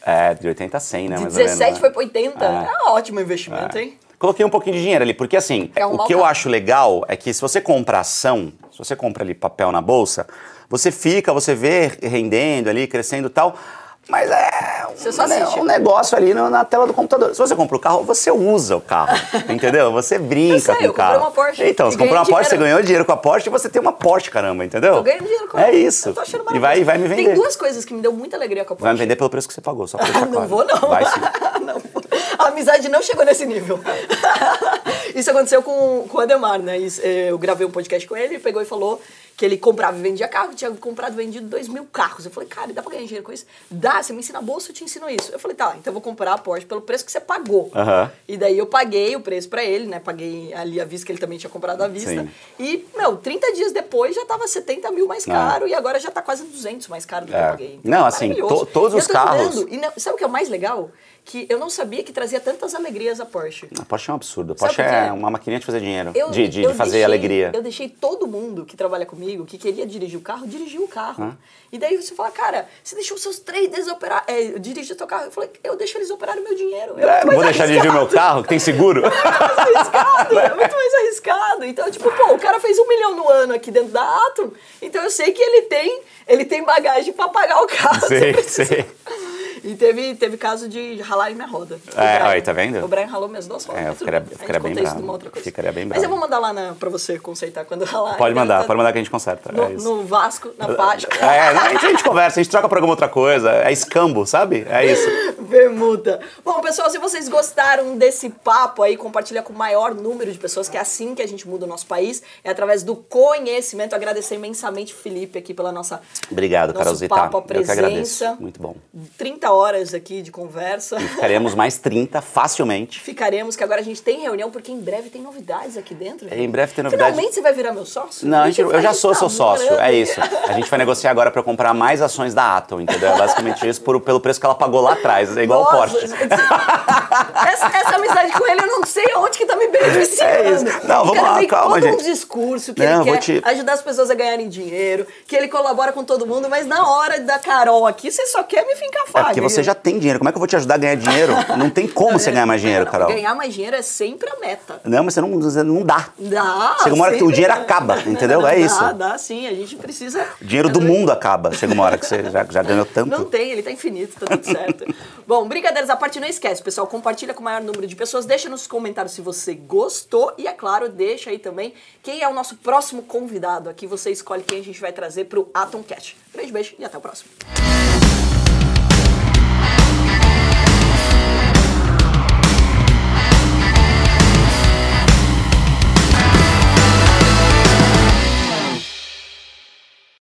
É, de 80 a 100, né? De mais ou menos, 17 né? foi pra 80. É. É um ótimo investimento, hein? Coloquei um pouquinho de dinheiro ali, porque assim, arrumar o que eu acho legal é que se você compra ação, se você compra ali papel na bolsa, você fica, você vê rendendo ali, crescendo e tal, mas é um, um negócio ali na tela do computador. Se você compra o carro, você usa o carro, entendeu? Você brinca Eu sei, com eu o carro. uma Porsche Então, você comprou uma Porsche, você ganhou dinheiro com a Porsche e você tem uma Porsche, caramba, entendeu? Tô ganhando dinheiro com É ela. isso. Eu tô achando e vai, e vai me maravilhoso. vender. Tem duas coisas que me deu muita alegria com a Porsche. Vai me vender pelo preço que você pagou, só pra deixar Não claro. vou, não. Vai sim. Não vou. A amizade não chegou nesse nível. Isso aconteceu com, com o Ademar, né? Isso, eh, Eu gravei um podcast com ele, ele pegou e falou que ele comprava e vendia carro, tinha comprado e vendido dois mil carros. Eu falei, cara, dá pra ganhar dinheiro com isso? Dá, você me ensina a bolsa, eu te ensino isso. Eu falei, tá, então eu vou comprar a Porsche pelo preço que você pagou. Aham. E daí eu paguei o preço pra ele, né? Paguei ali à vista, que ele também tinha comprado à vista. Sim. E, meu, 30 dias depois já tava 70 mil mais Ah. caro e agora já tá quase 200 mais caro do que É. eu paguei. Não, assim, maravilhoso. to- todos os carros- e não- sabe o que é o mais legal? Que eu não sabia que trazia tantas alegrias a Porsche. A Porsche é um absurdo. A Porsche é uma maquininha de fazer dinheiro, Eu, de, de, eu de fazer deixei- alegria. Eu deixei todo mundo que trabalha comigo, que queria dirigir o carro, dirigir o carro. E daí você fala, cara, você deixou seus três dedos operar, é, dirigir o seu carro. Eu falei, eu deixo eles operarem o meu dinheiro. É É, não vou deixar de dirigir o meu carro, que tem seguro. É muito mais arriscado, é muito mais arriscado. Então, tipo, pô, o cara fez um milhão no ano aqui dentro da Atom, então eu sei que ele tem, ele tem bagagem pra pagar o carro. Sei, sei. E teve, teve caso de ralar em minha roda. É, Brian. aí, tá vendo? O Brian ralou minhas duas rodas. É, eu ficaria- bem. eu ficaria bem bravo. Ficaria bem Mas eu bravo. vou mandar lá na, pra você consertar quando ralar. Pode Então, mandar, tá- pode mandar que a gente conserta. No, é isso. no Vasco, na Faixa. É, a, gente, a gente conversa, a gente troca pra alguma outra coisa. É escambo, sabe? É isso. Bermuda. Bom, pessoal, se vocês gostaram desse papo aí, compartilha com o maior número de pessoas, que é assim que a gente muda o nosso país, é através do conhecimento. Agradecer imensamente o Felipe aqui pela nossa Obrigado, Carolzita. papo, a Eu que agradeço. presença. Muito bom. 30 horas aqui de conversa. Ficaremos mais 30 facilmente. Ficaremos, que agora a gente tem reunião, porque em breve tem novidades aqui dentro. Em breve tem novidade. Finalmente você vai virar meu sócio? Não, gente- gente eu já sou seu sócio, anos. é isso. A gente vai negociar agora pra comprar mais ações da Atom, entendeu? É basicamente isso por, pelo preço que ela pagou lá atrás. É igual o Nossa, Porsche. essa, essa amizade com ele, eu não sei onde que tá me beneficiando. É isso. Não, O vamos lá, calma, todo um gente. discurso que Não, ele quer te- ajudar as pessoas a ganharem dinheiro, que ele colabora com todo mundo, mas na hora da Carol aqui, você só quer me fincar É faca. Porque você já tem dinheiro. Como é que eu vou te ajudar a ganhar dinheiro? Não tem como você ganhar mais dinheiro, Carol. Ganhar mais dinheiro é sempre a meta. Não, mas você não, não dá. Dá. Chega uma hora que o dinheiro dá. acaba, entendeu? É dá, isso. Dá sim, a gente precisa. O dinheiro do mundo acaba. Chega uma hora que você já, já ganhou tanto. Não tem, ele tá infinito, tá tudo certo. Bom, brincadeiras à parte, não esquece, pessoal. Compartilha com o maior número de pessoas. Deixa nos comentários se você gostou. E, é claro, deixa aí também quem é o nosso próximo convidado aqui. Você escolhe quem a gente vai trazer pro Atom Cat. Beijo, beijo e até o próximo.